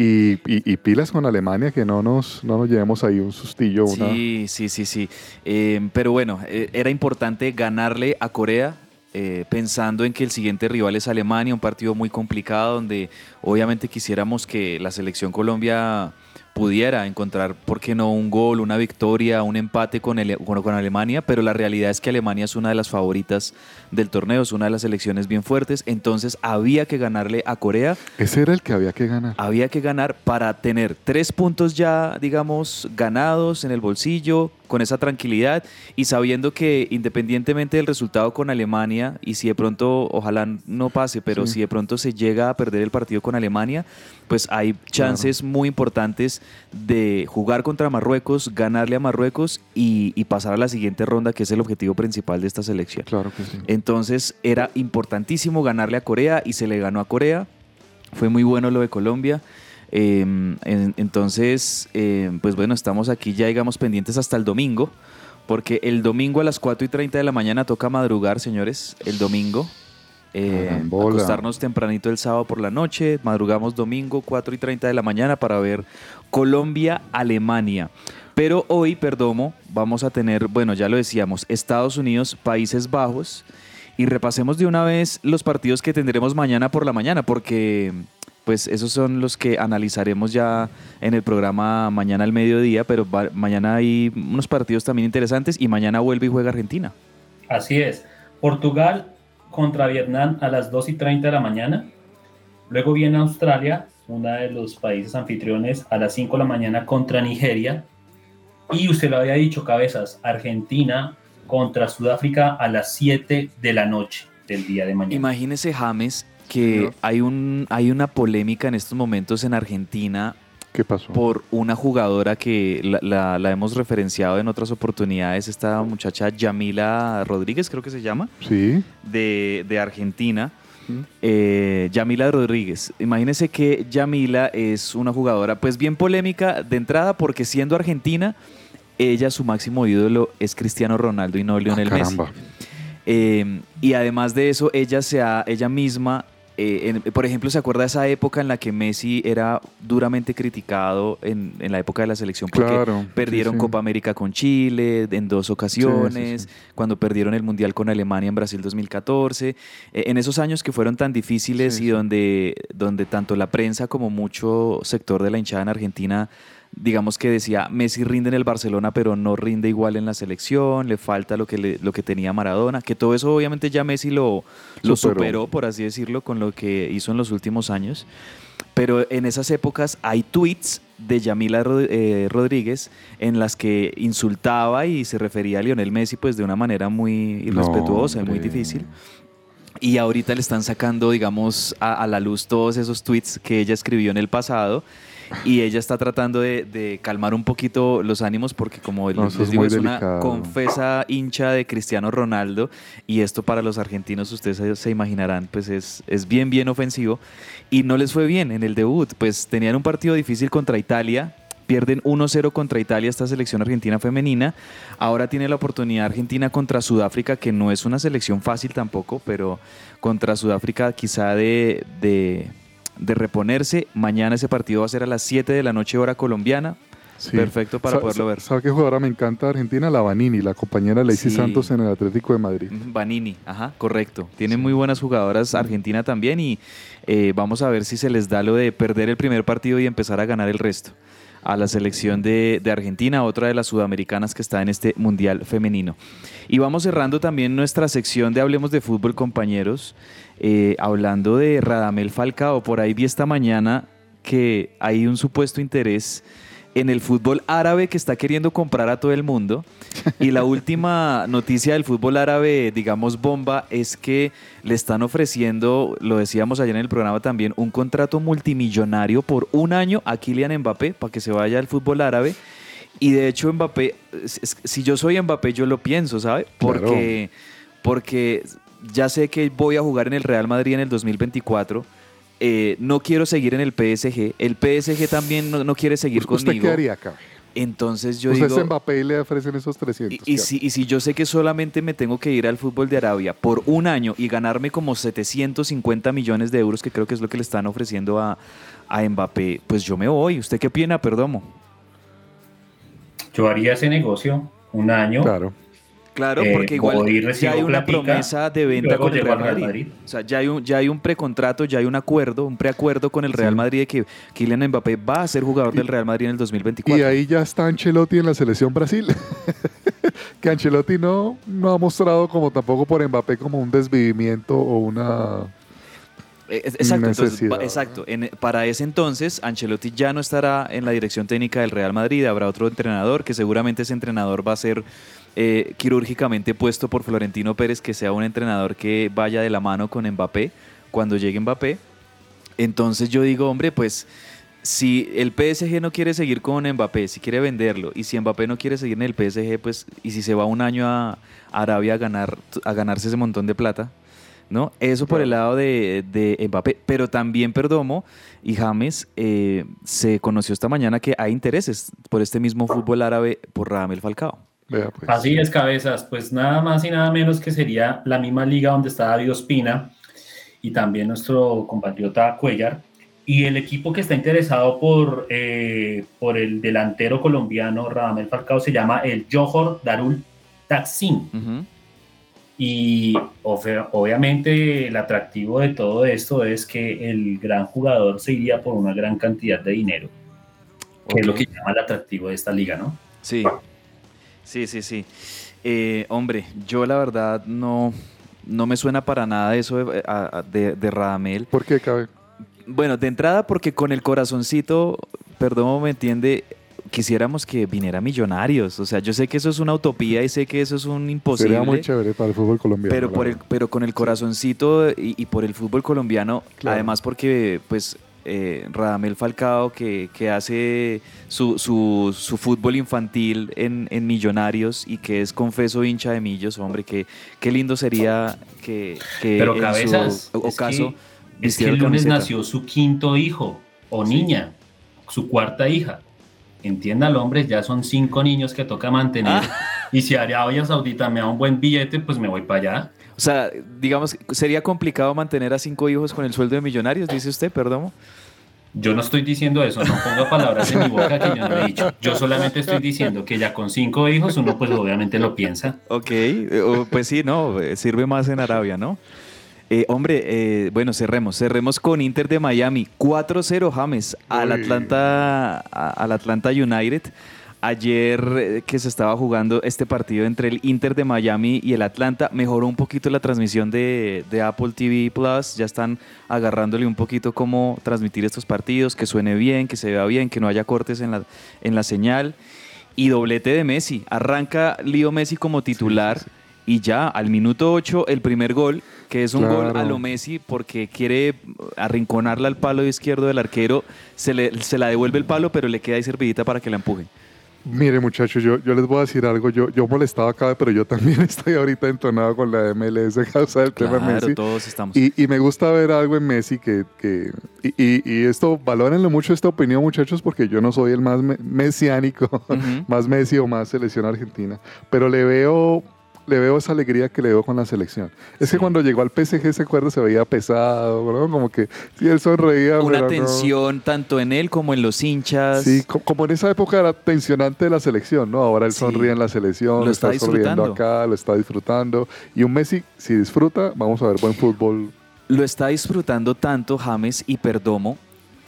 Y, y- y pilas con Alemania, que no nos, no nos llevemos ahí un sustillo. Una... Sí, sí, sí, sí. Eh, pero bueno, eh, era importante ganarle a Corea. eh, pensando en que el siguiente rival es Alemania, un partido muy complicado donde obviamente quisiéramos que la selección Colombia pudiera encontrar, ¿por qué no?, un gol, una victoria, un empate con, el- con, con Alemania, pero la realidad es que Alemania es una de las favoritas del torneo, es una de las selecciones bien fuertes, entonces había que ganarle a Corea Ese era el que había que ganar. había que ganar para tener tres puntos ya, digamos, ganados en el bolsillo, con esa tranquilidad y sabiendo que independientemente del resultado con Alemania, y si de pronto, ojalá no pase, pero Sí. si de pronto se llega a perder el partido con Alemania, pues hay chances muy importantes de jugar contra Marruecos, ganarle a Marruecos y, y pasar a la siguiente ronda, que es el objetivo principal de esta selección. Claro que sí. Entonces era importantísimo ganarle a Corea y se le ganó a Corea. Fue muy bueno lo de Colombia. Eh, en- entonces, eh, pues bueno, estamos aquí ya, digamos, pendientes hasta el domingo, porque el domingo a las 4 y 30 de la mañana toca madrugar, señores, el domingo. Eh, Carambola. acostarnos tempranito el sábado por la noche, madrugamos domingo 4 y 30 de la mañana para ver Colombia-Alemania. Pero hoy, Perdomo, vamos a tener, bueno, ya lo decíamos, Estados Unidos, Países Bajos, y repasemos de una vez los partidos que tendremos mañana por la mañana, porque pues esos son los que analizaremos ya en el programa mañana al mediodía, pero mañana hay unos partidos también interesantes y mañana vuelve y juega Argentina. Así es. Portugal contra Vietnam a las 2 y 30 de la mañana. Luego viene Australia, uno de los países anfitriones, a las 5 de la mañana contra Nigeria. Y usted lo había dicho, cabezas, Argentina contra Sudáfrica a las 7 de la noche del día de mañana. Imagínese, James, que hay, un, hay una polémica en estos momentos en Argentina ¿Qué pasó? por una jugadora que la, la- la hemos referenciado en otras oportunidades, esta muchacha Yamila Rodríguez, creo que se llama, Sí, de, de Argentina. eh, Yamila Rodríguez. Imagínense que Yamila es una jugadora pues bien polémica de entrada porque siendo argentina, ella su máximo ídolo es Cristiano Ronaldo y no Lionel Ah, Messi. caramba. Eh, y además de eso, ella se ha, ella misma, eh, en- por ejemplo, se acuerda de esa época en la que Messi era duramente criticado en, en la época de la selección porque Claro, perdieron sí, sí. Copa América con Chile en dos ocasiones, Sí, cuando perdieron el Mundial con Alemania en Brasil 2014. Eh, en esos años que fueron tan difíciles y donde, donde tanto la prensa como mucho sector de la hinchada en Argentina digamos que decía Messi rinde en el Barcelona pero no rinde igual en la selección, le falta lo que, le- lo que tenía Maradona, que todo eso obviamente ya Messi lo, lo Superó. superó, por así decirlo, con lo que hizo en los últimos años. Pero en esas épocas hay tweets de Yamila Rod- eh, Rodríguez en las que insultaba y se refería a Lionel Messi pues de una manera muy irrespetuosa y muy difícil. Y ahorita le están sacando, digamos, a, a la luz todos esos tweets que ella escribió en el pasado. Y ella está tratando de, de calmar un poquito los ánimos porque, como No, les es digo, muy es una delicado. confesa hincha de Cristiano Ronaldo. Y esto para los argentinos, ustedes se, se imaginarán, pues es, es bien, bien ofensivo. Y no les fue bien en el debut. Pues tenían un partido difícil contra Italia. Pierden 1-0 contra Italia esta selección argentina femenina. Ahora tiene la oportunidad Argentina contra Sudáfrica, que no es una selección fácil tampoco, pero contra Sudáfrica quizá de, de, de reponerse. Mañana ese partido va a ser a las 7 de la noche hora colombiana. Sí. Perfecto para Sa- poderlo ver. ¿Sabe qué jugadora me encanta de Argentina? La Vanini, la compañera Lacey Sí. Santos en el Atlético de Madrid. Vanini, ajá, correcto. Tiene muy buenas jugadoras Argentina también y eh, vamos a ver si se les da lo de perder el primer partido y empezar a ganar el resto. A la selección de, de Argentina, otra de las sudamericanas que está en este Mundial Femenino. Y vamos cerrando también nuestra sección de Hablemos de Fútbol, compañeros, eh, hablando de Radamel Falcao. Por ahí vi esta mañana que hay un supuesto interés en el fútbol árabe que está queriendo comprar a todo el mundo. Y la última noticia del fútbol árabe, digamos bomba, es que le están ofreciendo, lo decíamos ayer en el programa también, un contrato multimillonario por un año a Kylian Mbappé para que se vaya al fútbol árabe. Y de hecho Mbappé, si yo soy Mbappé, yo lo pienso, ¿sabe? Porque, porque ya sé que voy a jugar en el Real Madrid en el 2024. eh, no quiero seguir en el PSG. El PSG también no, no quiere seguir ¿Usted conmigo. qué haría acá? Entonces yo Usted digo... es Mbappé y le ofrecen esos 300. Y, y ¿qué si, y si yo sé que solamente me tengo que ir al fútbol de Arabia por un año y ganarme como 750 millones de euros, que creo que es lo que le están ofreciendo a, a Mbappé, pues yo me voy. ¿Usted qué opina, Perdomo? Yo haría ese negocio un año. Claro. Claro, Eh, porque igual ya hay una platica, promesa de venta con el Real al Real Madrid. Madrid. O sea, ya hay un, ya hay un precontrato, ya hay un acuerdo, un preacuerdo con el Real Sí. Madrid de que Kylian Mbappé va a ser jugador del Real Madrid en el 2024. Y ahí ya está Ancelotti en la selección Brasil. que Ancelotti no, no ha mostrado como tampoco por Mbappé como un desvivimiento o una... Exacto, entonces, exacto. En- para ese entonces, Ancelotti ya no estará en la dirección técnica del Real Madrid, habrá otro entrenador, que seguramente ese entrenador va a ser eh, quirúrgicamente puesto por Florentino Pérez, que sea un entrenador que vaya de la mano con Mbappé cuando llegue Mbappé. Entonces yo digo, hombre, pues si el PSG no quiere seguir con Mbappé, si quiere venderlo, y si Mbappé no quiere seguir en el PSG, pues, y si se va un año a Arabia a, ganar, a ganarse ese montón de plata, ¿no? Eso por el lado de, de Mbappé. Pero también Perdomo y James eh, se conoció esta mañana que hay intereses por este mismo fútbol árabe por Radamel Falcao. Pues. Así es, cabezas. Pues nada más y nada menos que sería la misma liga donde está David Ospina y también nuestro compatriota Cuellar. Y el equipo que está interesado por, eh, por el delantero colombiano Radamel Falcao se llama el Johor Darul Taksim. Y obviamente el atractivo de todo esto es que el gran jugador se iría por una gran cantidad de dinero, que es lo que llama el atractivo de esta liga, ¿no? Sí, sí, sí, sí. Eh, hombre, yo la verdad no, no me suena para nada eso de, de, de Radamel. ¿Por qué cabe? Bueno, de entrada porque con el corazoncito, perdón, me entiende, quisiéramos que viniera Millonarios. O sea, yo sé que eso es una utopía y sé que eso es un imposible. Sería muy chévere para el fútbol colombiano. Pero, por el, pero con el corazoncito y, y por el fútbol colombiano, Claro. además porque pues eh, Radamel Falcao, que, que hace su, su- su fútbol infantil en, en Millonarios y que es confeso hincha de Millos, hombre, que, qué lindo sería que, que Pero en su cabezas, o- es ocaso que, es que vistiera el lunes camiseta. nació su quinto hijo o niña, su cuarta hija. Entiéndalo, hombre, ya son cinco niños que toca mantener. Ah. Y si Arabia Saudita me da un buen billete, pues me voy para allá. O sea, digamos, sería complicado mantener a cinco hijos con el sueldo de millonarios, dice usted, perdón. Yo no estoy diciendo eso, no ponga palabras en mi boca que yo no he dicho. Yo solamente estoy diciendo que ya con cinco hijos uno pues obviamente lo piensa. Ok, eh, pues sí, no, eh, sirve más en Arabia, ¿no? Eh, hombre, eh, bueno, cerremos. Cerremos con Inter de Miami. 4-0 James al. Atlanta, al Atlanta United. Ayer eh, que se estaba jugando este partido entre el Inter de Miami y el Atlanta, mejoró un poquito la transmisión de, de Apple TV Plus. Ya están agarrándole un poquito cómo transmitir estos partidos, que suene bien, que se vea bien, que no haya cortes en la, en la señal. Y doblete de Messi. Arranca Leo Messi como titular. Y ya al minuto 8 el primer gol, que es un gol a lo Messi porque quiere arrinconarla al palo izquierdo del arquero, se, le, se la devuelve el palo, pero le queda ahí servidita para que la empuje. Mire, muchachos, yo, yo les voy a decir algo. Yo, yo molestaba acá, pero yo también estoy ahorita entonado con la MLS causa del tema Claro, Messi. todos estamos. Y, y me gusta ver algo en Messi que... que y, y- y esto, valórenlo mucho esta opinión, muchachos, porque yo no soy el más me- mesiánico, más Messi o más selección argentina, pero le veo... Le veo esa alegría que le veo con la selección. Es que cuando llegó al PSG ese acuerdo se veía pesado, ¿no? Como que sí, él sonreía. Una no. tensión tanto en él como en los hinchas. Sí, co- como en esa época era tensionante de la selección, ¿no? Ahora él Sí. sonríe en la selección, Lo está está, sonriendo acá, lo está disfrutando. Y un Messi, si disfruta, vamos a ver buen fútbol. Lo está disfrutando tanto James y Perdomo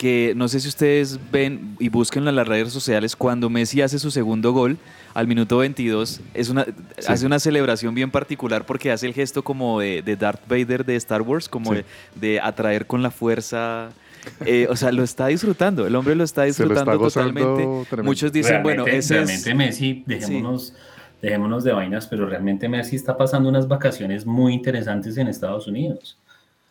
que no sé si ustedes ven y busquen en las redes sociales cuando Messi hace su segundo gol al minuto 22 es una hace una celebración bien particular porque hace el gesto como de, de Darth Vader de Star Wars como Sí. de, de atraer con la fuerza Eh, o sea lo está disfrutando el hombre lo está Se lo está disfrutando totalmente tremendo. muchos dicen bueno Realmente- ese realmente es Messi, dejémonos, dejémonos de vainas, pero realmente Messi está pasando unas vacaciones muy interesantes en Estados Unidos.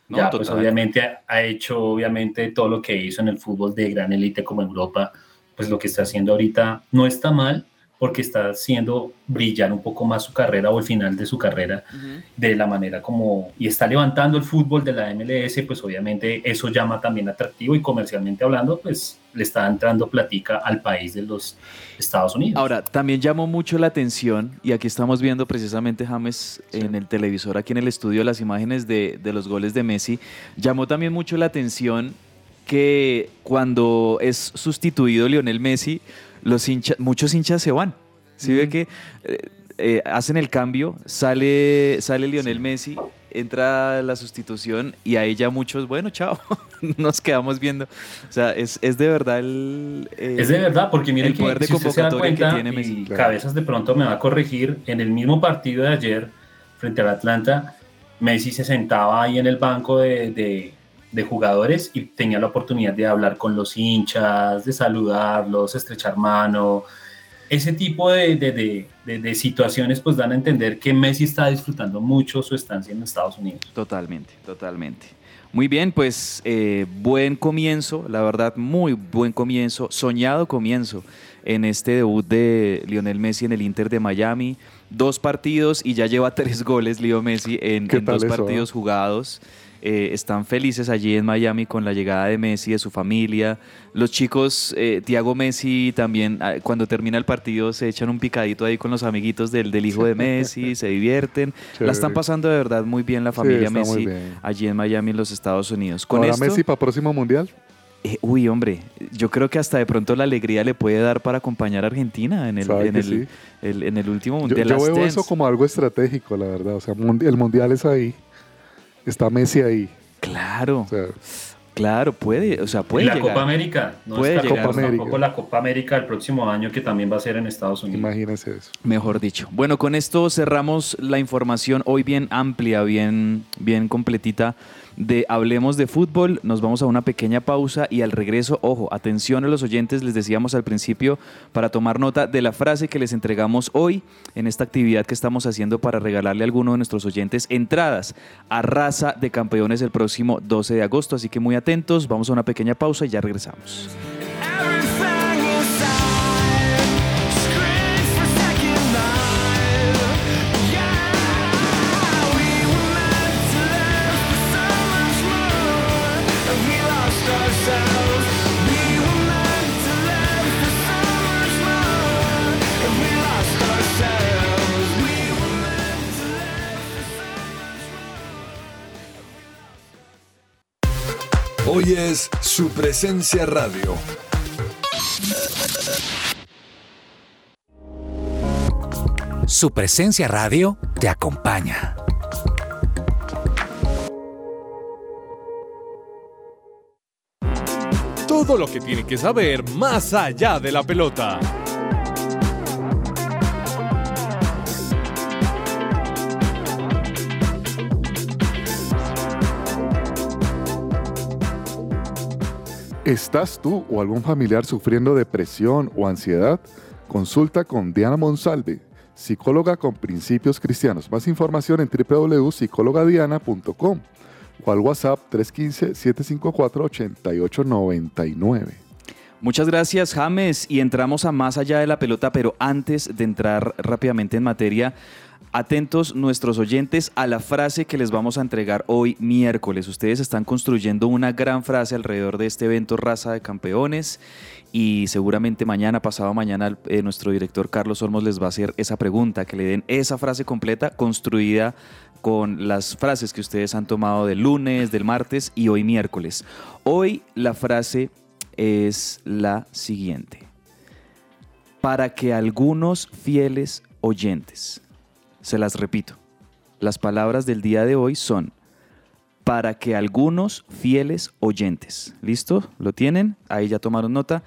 No, ya, pues obviamente ha- ha hecho obviamente todo lo que hizo en el fútbol de gran élite como Europa, pues lo que está haciendo ahorita no está mal porque está haciendo brillar un poco más su carrera o el final de su carrera de la manera como y está levantando el fútbol de la MLS, pues obviamente eso llama también atractivo y comercialmente hablando, pues le está entrando platica al país de los Estados Unidos. Ahora, también llamó mucho la atención, y aquí estamos viendo precisamente, James, en el televisor, aquí en el estudio, las imágenes de, de los goles de Messi, llamó también mucho la atención que cuando es sustituido Lionel Messi, los hinchas, muchos hinchas se van. ¿Sí ve que eh, eh, hacen el cambio, sale, sale Lionel Messi, entra la sustitución y ahí ya muchos, bueno, chao, nos quedamos viendo. O sea, es, es de verdad el... eh, Es de verdad, porque miren el poder que de si usted se da convocatoria que tiene Messi. y Claro. Cabezas de pronto me va a corregir, en el mismo partido de ayer frente al Atlanta, Messi se sentaba ahí en el banco de, de- de jugadores y tenía la oportunidad de hablar con los hinchas, de saludarlos, estrechar mano. Ese tipo de, de- de- situaciones pues dan a entender que Messi está disfrutando mucho su estancia en Estados Unidos. Totalmente, totalmente. Muy bien, pues eh, buen comienzo, la verdad, muy buen comienzo, soñado comienzo en este debut de Lionel Messi en el Inter de Miami. Dos partidos y ya lleva tres goles Leo Messi en, ¿Qué en tal dos eso, partidos jugados. Eh, están felices allí en Miami con la llegada de Messi, de su familia. Los chicos, eh, Tiago Messi también, ah, cuando termina el partido, se echan un picadito ahí con los amiguitos del, del hijo de Messi, se divierten. La están pasando de verdad muy bien la familia Messi allí en Miami, en los Estados Unidos. Con Ahora esto, Messi para próximo mundial. Eh, uy, hombre, yo creo que hasta de pronto la alegría le puede dar para acompañar a Argentina en el, en el, sí. el- en el último Yo, mundial. yo Last veo Dance. eso como algo estratégico, la verdad. O sea, el mundial es ahí. Está Messi ahí. Claro, O sea, claro, puede, o sea, Y puede la llegar. Copa América, no Puede descartemos llegar. tampoco la Copa América el próximo año que también va a ser en Estados Unidos. imagínense eso. Mejor dicho. Bueno, con esto cerramos la información hoy bien amplia, bien, bien completita de Hablemos de Fútbol. Nos vamos a una pequeña pausa y al regreso, ojo, atención a los oyentes, les decíamos al principio para tomar nota de la frase que les entregamos hoy en esta actividad que estamos haciendo para regalarle a alguno de nuestros oyentes entradas a Raza de Campeones el próximo 12 de agosto. Así que muy atentos, vamos a una pequeña pausa y ya regresamos. Hoy es su presencia radio. Su presencia radio te acompaña. Todo lo que tiene que saber más allá de la pelota. ¿Estás tú o algún familiar sufriendo depresión o ansiedad? Consulta con Diana Monsalve, psicóloga con principios cristianos. Más información en www.psicologadiana.com o al WhatsApp 315-754-8899. Muchas gracias, James. Y entramos a más allá de la pelota, pero antes de entrar rápidamente en materia, atentos nuestros oyentes a la frase que les vamos a entregar hoy miércoles. Ustedes están construyendo una gran frase alrededor de este evento Raza de Campeones y seguramente mañana, pasado mañana, eh, nuestro director Carlos Olmos les va a hacer esa pregunta, que le den esa frase completa construida con las frases que ustedes han tomado del lunes, del martes y hoy miércoles. Hoy la frase es la siguiente. Para que algunos fieles oyentes, se las repito, las palabras del día de hoy son para que algunos fieles oyentes, ¿listo? ¿Lo tienen? Ahí ya tomaron nota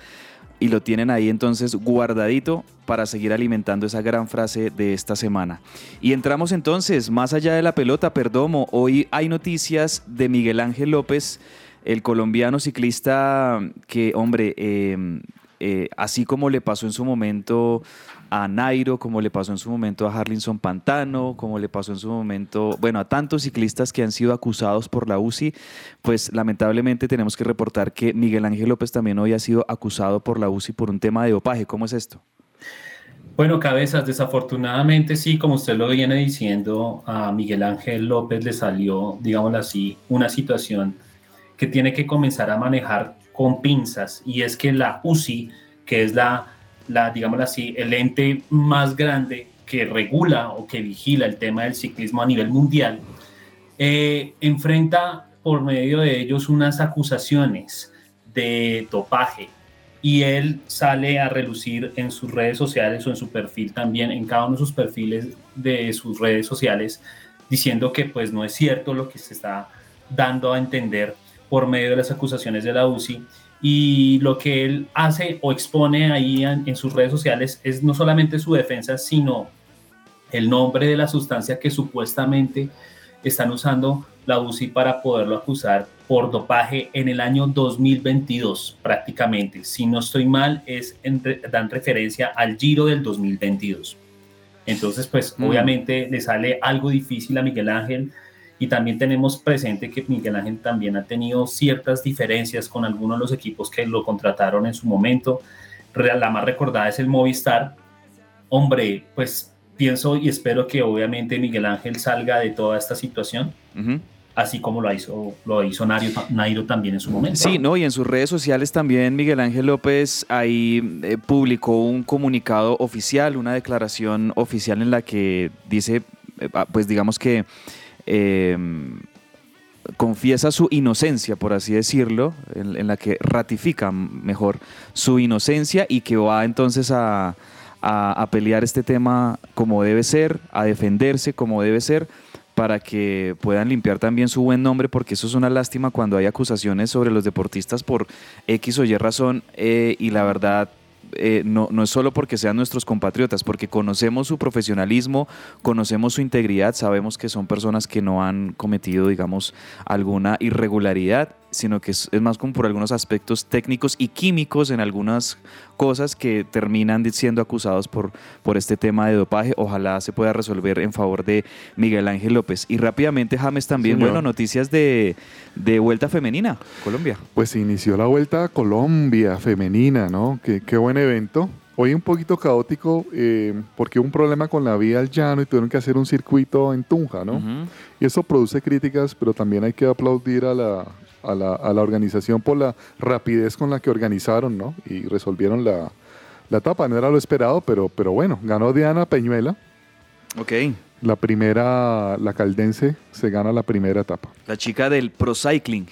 y lo tienen ahí entonces guardadito para seguir alimentando esa gran frase de esta semana. Y entramos entonces, más allá de la pelota, Perdomo, hoy hay noticias de Miguel Ángel López, el colombiano ciclista que, hombre, eh, eh, así como le pasó en su momento a Nairo, como le pasó en su momento a Harlinson Pantano, como le pasó en su momento, bueno, a tantos ciclistas que han sido acusados por la UCI, pues lamentablemente tenemos que reportar que Miguel Ángel López también hoy ha sido acusado por la UCI por un tema de dopaje. ¿Cómo es esto? Bueno, cabezas, desafortunadamente sí, como usted lo viene diciendo, a Miguel Ángel López le salió, digámoslo así, una situación que tiene que comenzar a manejar con pinzas y es que la UCI, que es la, la digámoslo así, el ente más grande que regula o que vigila el tema del ciclismo a nivel mundial, eh, enfrenta por medio de ellos unas acusaciones de dopaje y él sale a relucir en sus redes sociales o en su perfil también, en cada uno de sus perfiles de sus redes sociales, diciendo que pues no es cierto lo que se está dando a entender por medio de las acusaciones de la UCI y lo que él hace o expone ahí en, en sus redes sociales es no solamente su defensa, sino el nombre de la sustancia que supuestamente están usando la UCI para poderlo acusar por dopaje en el año 2022 prácticamente. Si no estoy mal, es en, dan referencia al Giro del 2022. Entonces, pues Mm. obviamente le sale algo difícil a Miguel Ángel y también tenemos presente que Miguel Ángel también ha tenido ciertas diferencias con algunos de los equipos que lo contrataron en su momento. La más recordada es el Movistar. Hombre, pues pienso y espero que obviamente Miguel Ángel salga de toda esta situación, Ujú. así como lo hizo, lo hizo Nairo, Nairo también en su momento. Sí, no, y en sus redes sociales también Miguel Ángel López ahí eh, publicó un comunicado oficial, una declaración oficial en la que dice, eh, ah, pues digamos que eh, confiesa su inocencia, por así decirlo, en, la que ratifica mejor su inocencia y que va entonces a, a- a pelear este tema como debe ser, a defenderse como debe ser, para que puedan limpiar también su buen nombre, porque eso es una lástima cuando hay acusaciones sobre los deportistas por X o Y razón, eh, y la verdad eh, no, no es solo porque sean nuestros compatriotas, porque conocemos su profesionalismo, conocemos su integridad, sabemos que son personas que no han cometido, digamos, alguna irregularidad. Sino que es, es más como por algunos aspectos técnicos y químicos en algunas cosas que terminan siendo acusados por, por este tema de dopaje. Ojalá se pueda resolver en favor de Miguel Ángel López. Y rápidamente, James, también, Señor. bueno, noticias de, de vuelta femenina, Colombia. Pues se inició la vuelta a Colombia femenina, ¿no? Qué, qué buen evento. Hoy un poquito caótico eh, porque hubo un problema con la vía al llano y tuvieron que hacer un circuito en Tunja, ¿no? Y eso produce críticas, pero también hay que aplaudir a la, a la, a la organización por la rapidez con la que organizaron, ¿no? Y resolvieron la, la etapa. No era lo esperado, pero, pero bueno, ganó Diana Peñuela. Ok. La primera, la caldense se gana la primera etapa. La chica del Pro Cycling.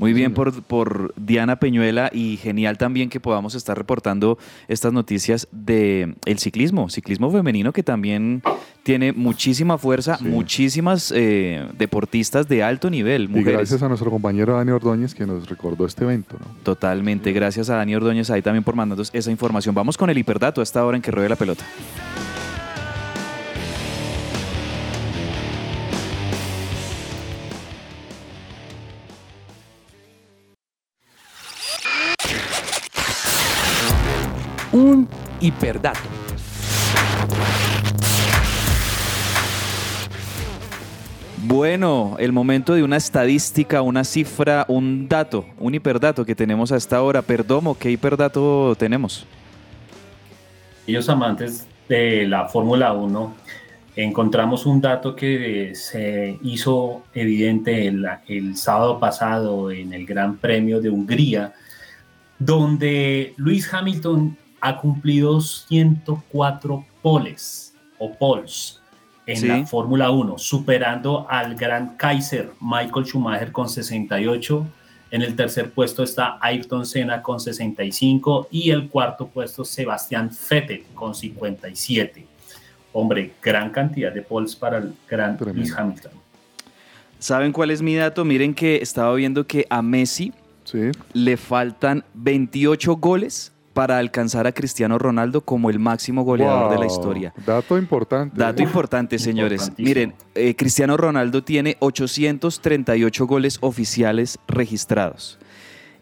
Muy bien por, por Diana Peñuela y genial también que podamos estar reportando estas noticias de el ciclismo, ciclismo femenino que también tiene muchísima fuerza, Sí. muchísimas eh, deportistas de alto nivel, Y mujeres. gracias a nuestro compañero Dani Ordóñez que nos recordó este evento, ¿no? Totalmente, gracias a Dani Ordóñez ahí también por mandarnos esa información. Vamos con el hiperdato a esta hora en que ruede la pelota. Un hiperdato. Bueno, el momento de una estadística, una cifra, un dato, un hiperdato que tenemos a esta hora. Perdomo, ¿qué hiperdato tenemos? Aquellos amantes de la Fórmula 1, encontramos un dato que se hizo evidente el, el sábado pasado en el Gran Premio de Hungría, donde Lewis Hamilton ha cumplido 104 poles o poles en Sí. la Fórmula 1, superando al gran Kaiser Michael Schumacher con 68. En el tercer puesto está Ayrton Senna con 65 y el cuarto puesto Sebastián Vettel con 57. Hombre, gran cantidad de poles para el gran. Lewis Hamilton. ¿Saben cuál es mi dato? Miren que estaba viendo que a Messi Sí. le faltan 28 goles para alcanzar a Cristiano Ronaldo como el máximo goleador de la historia. Dato importante. Dato ¿eh? importante, señores. Miren, eh, Cristiano Ronaldo tiene 838 goles oficiales registrados.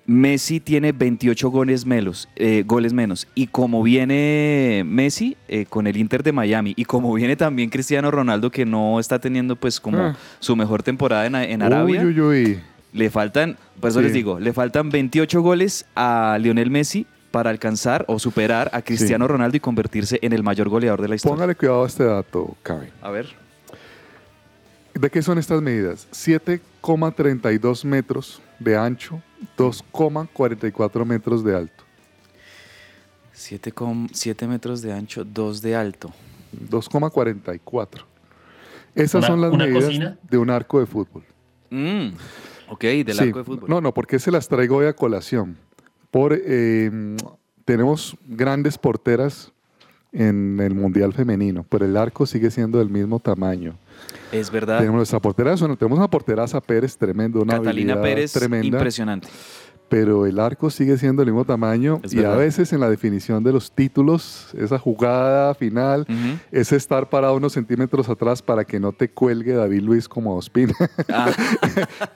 Messi tiene 28 goles menos, eh, goles menos. Y como viene Messi eh, con el Inter de Miami y como viene también Cristiano Ronaldo que no está teniendo pues como Ah. su mejor temporada en, en Arabia, Uy, uy, uy. le faltan, por eso Sí. les digo, le faltan 28 goles a Lionel Messi para alcanzar o superar a Cristiano Ronaldo y convertirse en el mayor goleador de la historia. Póngale cuidado a este dato, Kevin. A ver. ¿De qué son estas medidas? 7,32 metros de ancho, 2,44 metros de alto. 7,7 metros de ancho, 2 de alto. 2,44. Esas Una- son las medidas cocina. de un arco de fútbol. Mm, ok, del Sí. arco de fútbol. No, no, porque se las traigo hoy a colación. Por, eh, tenemos grandes porteras en el Mundial Femenino, pero el arco sigue siendo del mismo tamaño. Es verdad. Tenemos nuestra portera, tenemos una portera Asa Pérez tremendo, una Catalina Pérez, tremenda, impresionante. Pero el arco sigue siendo del mismo tamaño Es y a veces en la definición de los títulos, esa jugada final, es estar parado unos centímetros atrás para que no te cuelgue David Luis como Ospina. Ah,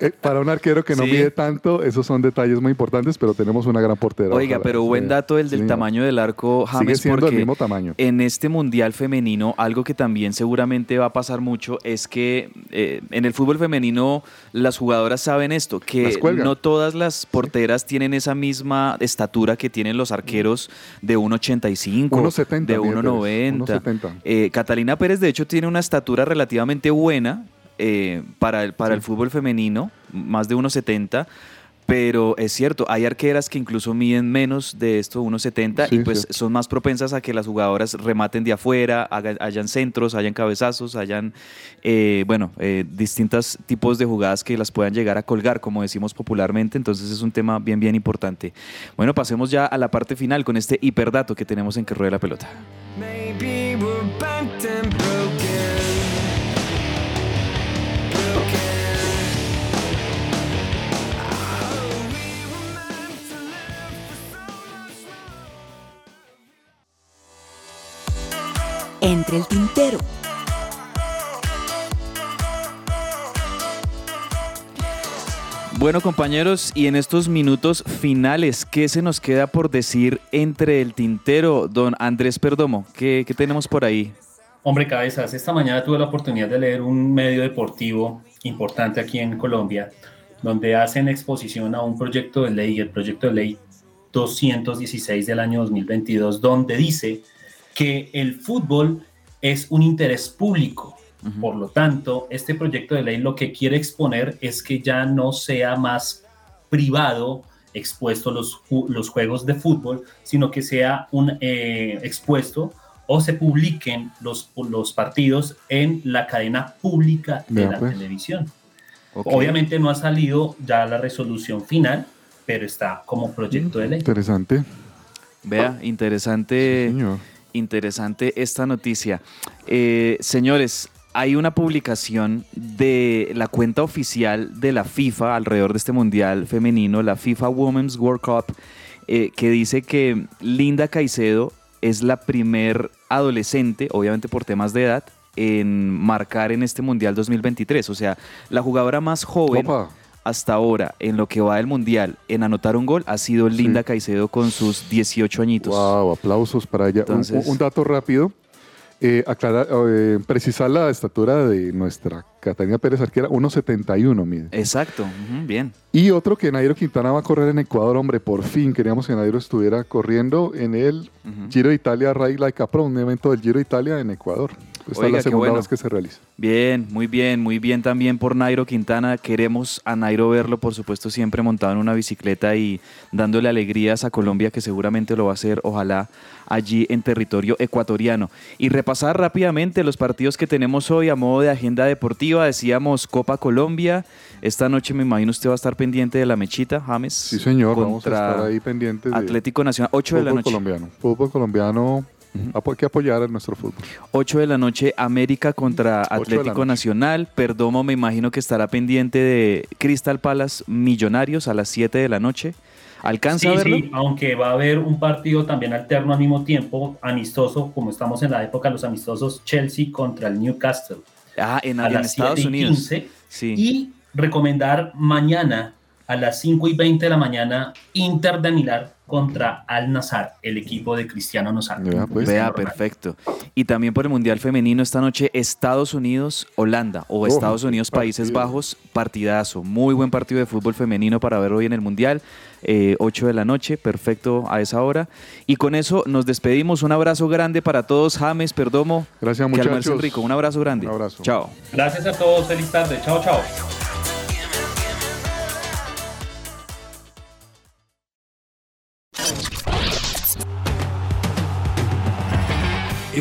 Eh, para un arquero que no Sí. mide tanto, esos son detalles muy importantes, pero tenemos una gran portera. oiga, ojalá. pero buen dato el del tamaño del arco, Sigue James, siendo porque del mismo tamaño. en este mundial femenino, algo que también seguramente va a pasar mucho es que eh, en el fútbol femenino las jugadoras saben esto, que no todas las porteras tienen esa misma estatura que tienen los arqueros de 1,85, 1.70, de mire, 1,90. Pérez, 1.70. Eh, Catalina Pérez, de hecho, tiene una estatura relativamente buena eh, para, el, para el fútbol femenino, más de 1,70. Pero es cierto, hay arqueras que incluso miden menos de esto, 1,70, y Sí, pues cierto. son más propensas a que las jugadoras rematen de afuera, hagan- hayan centros, hayan cabezazos, hayan, eh, bueno, eh, distintos tipos de jugadas que las puedan llegar a colgar, como decimos popularmente. Entonces es un tema bien, bien importante. Bueno, pasemos ya a la parte final con este hiperdato que tenemos en que ruede la pelota. Maybe we're Entre el tintero. Bueno, compañeros, y en estos minutos finales, ¿qué se nos queda por decir entre el tintero, don Andrés Perdomo? ¿Qué, qué tenemos por ahí? Hombre, cabezas, esta mañana tuve la oportunidad de leer un medio deportivo importante aquí en Colombia, donde hacen exposición a un proyecto de ley, el proyecto de ley 216 del año 2022, donde dice que el fútbol es un interés público. Por lo tanto, este proyecto de ley lo que quiere exponer es que ya no sea más privado expuesto los, los juegos de fútbol, sino que sea un eh, expuesto o se publiquen los, los partidos en la cadena pública de la pues. televisión. Ok. Obviamente no ha salido ya la resolución final, pero está como proyecto de ley. Interesante. Vea, interesante, Señor. Interesante esta noticia. Eh, señores, hay una publicación de la cuenta oficial de la FIFA alrededor de este mundial femenino, la FIFA Women's World Cup, eh, que dice que Linda Caicedo es la primer adolescente, obviamente por temas de edad, en marcar en este mundial 2023. O sea, la jugadora más joven Opa. Hasta ahora en lo que va del mundial en anotar un gol ha sido Linda Sí. Caicedo con sus 18 añitos. Wow, aplausos para ella. Un- Entonces- un, un dato rápido. Eh, aclarar, eh, precisar la estatura de nuestra Catalina Pérez Arquera, 1.71 mide. Exacto, ujú, bien. Y otro que Nairo Quintana va a correr en Ecuador, hombre, por fin queríamos que Nairo estuviera corriendo en el. Giro de Italia Ride Like a Pro, un evento del Giro de Italia en Ecuador. Esta Oiga, es la qué segunda bueno. vez que se realiza. Bien, muy bien, muy bien también por Nairo Quintana. Queremos a Nairo verlo, por supuesto, siempre montado en una bicicleta y dándole alegrías a Colombia, que seguramente lo va a hacer, ojalá, allí en territorio ecuatoriano. Y repasar rápidamente los partidos que tenemos hoy a modo de agenda deportiva. Decíamos Copa Colombia. Esta noche me imagino usted va a estar pendiente de la mechita, James. Sí, señor, vamos a estar ahí pendientes Atlético Nacional, 8 de la noche. colombiano. Fútbol colombiano, hay que apoyar a nuestro fútbol. 8 de la noche, América contra Atlético. Nacional. Perdomo me imagino que estará pendiente de Crystal Palace Millonarios a las 7 de la noche. ¿Alcanza Sí, a verlo? sí, aunque va a haber un partido también alterno al mismo tiempo, amistoso, como estamos en la época los amistosos, Chelsea contra el Newcastle Ah, en, a en las Estados 7 y Unidos. 15. Sí. Y recomendar mañana a las 5 y 20 de la mañana Inter de Milán contra Al Nazar, el equipo de Cristiano Ronaldo. Ya, pues. Vea, perfecto. Y también por el Mundial Femenino esta noche, Estados Unidos, Holanda o Oh, Estados Unidos, Países partido. Bajos, partidazo. Muy buen partido de fútbol femenino para ver hoy en el Mundial. eh, 8 de la noche, perfecto a esa hora. Y con eso nos despedimos. Un abrazo grande para todos. James, Perdomo. Gracias, Que muchachos. rico. Un abrazo grande. Un abrazo. Chao. Gracias a todos, feliz tarde. Chao, chao.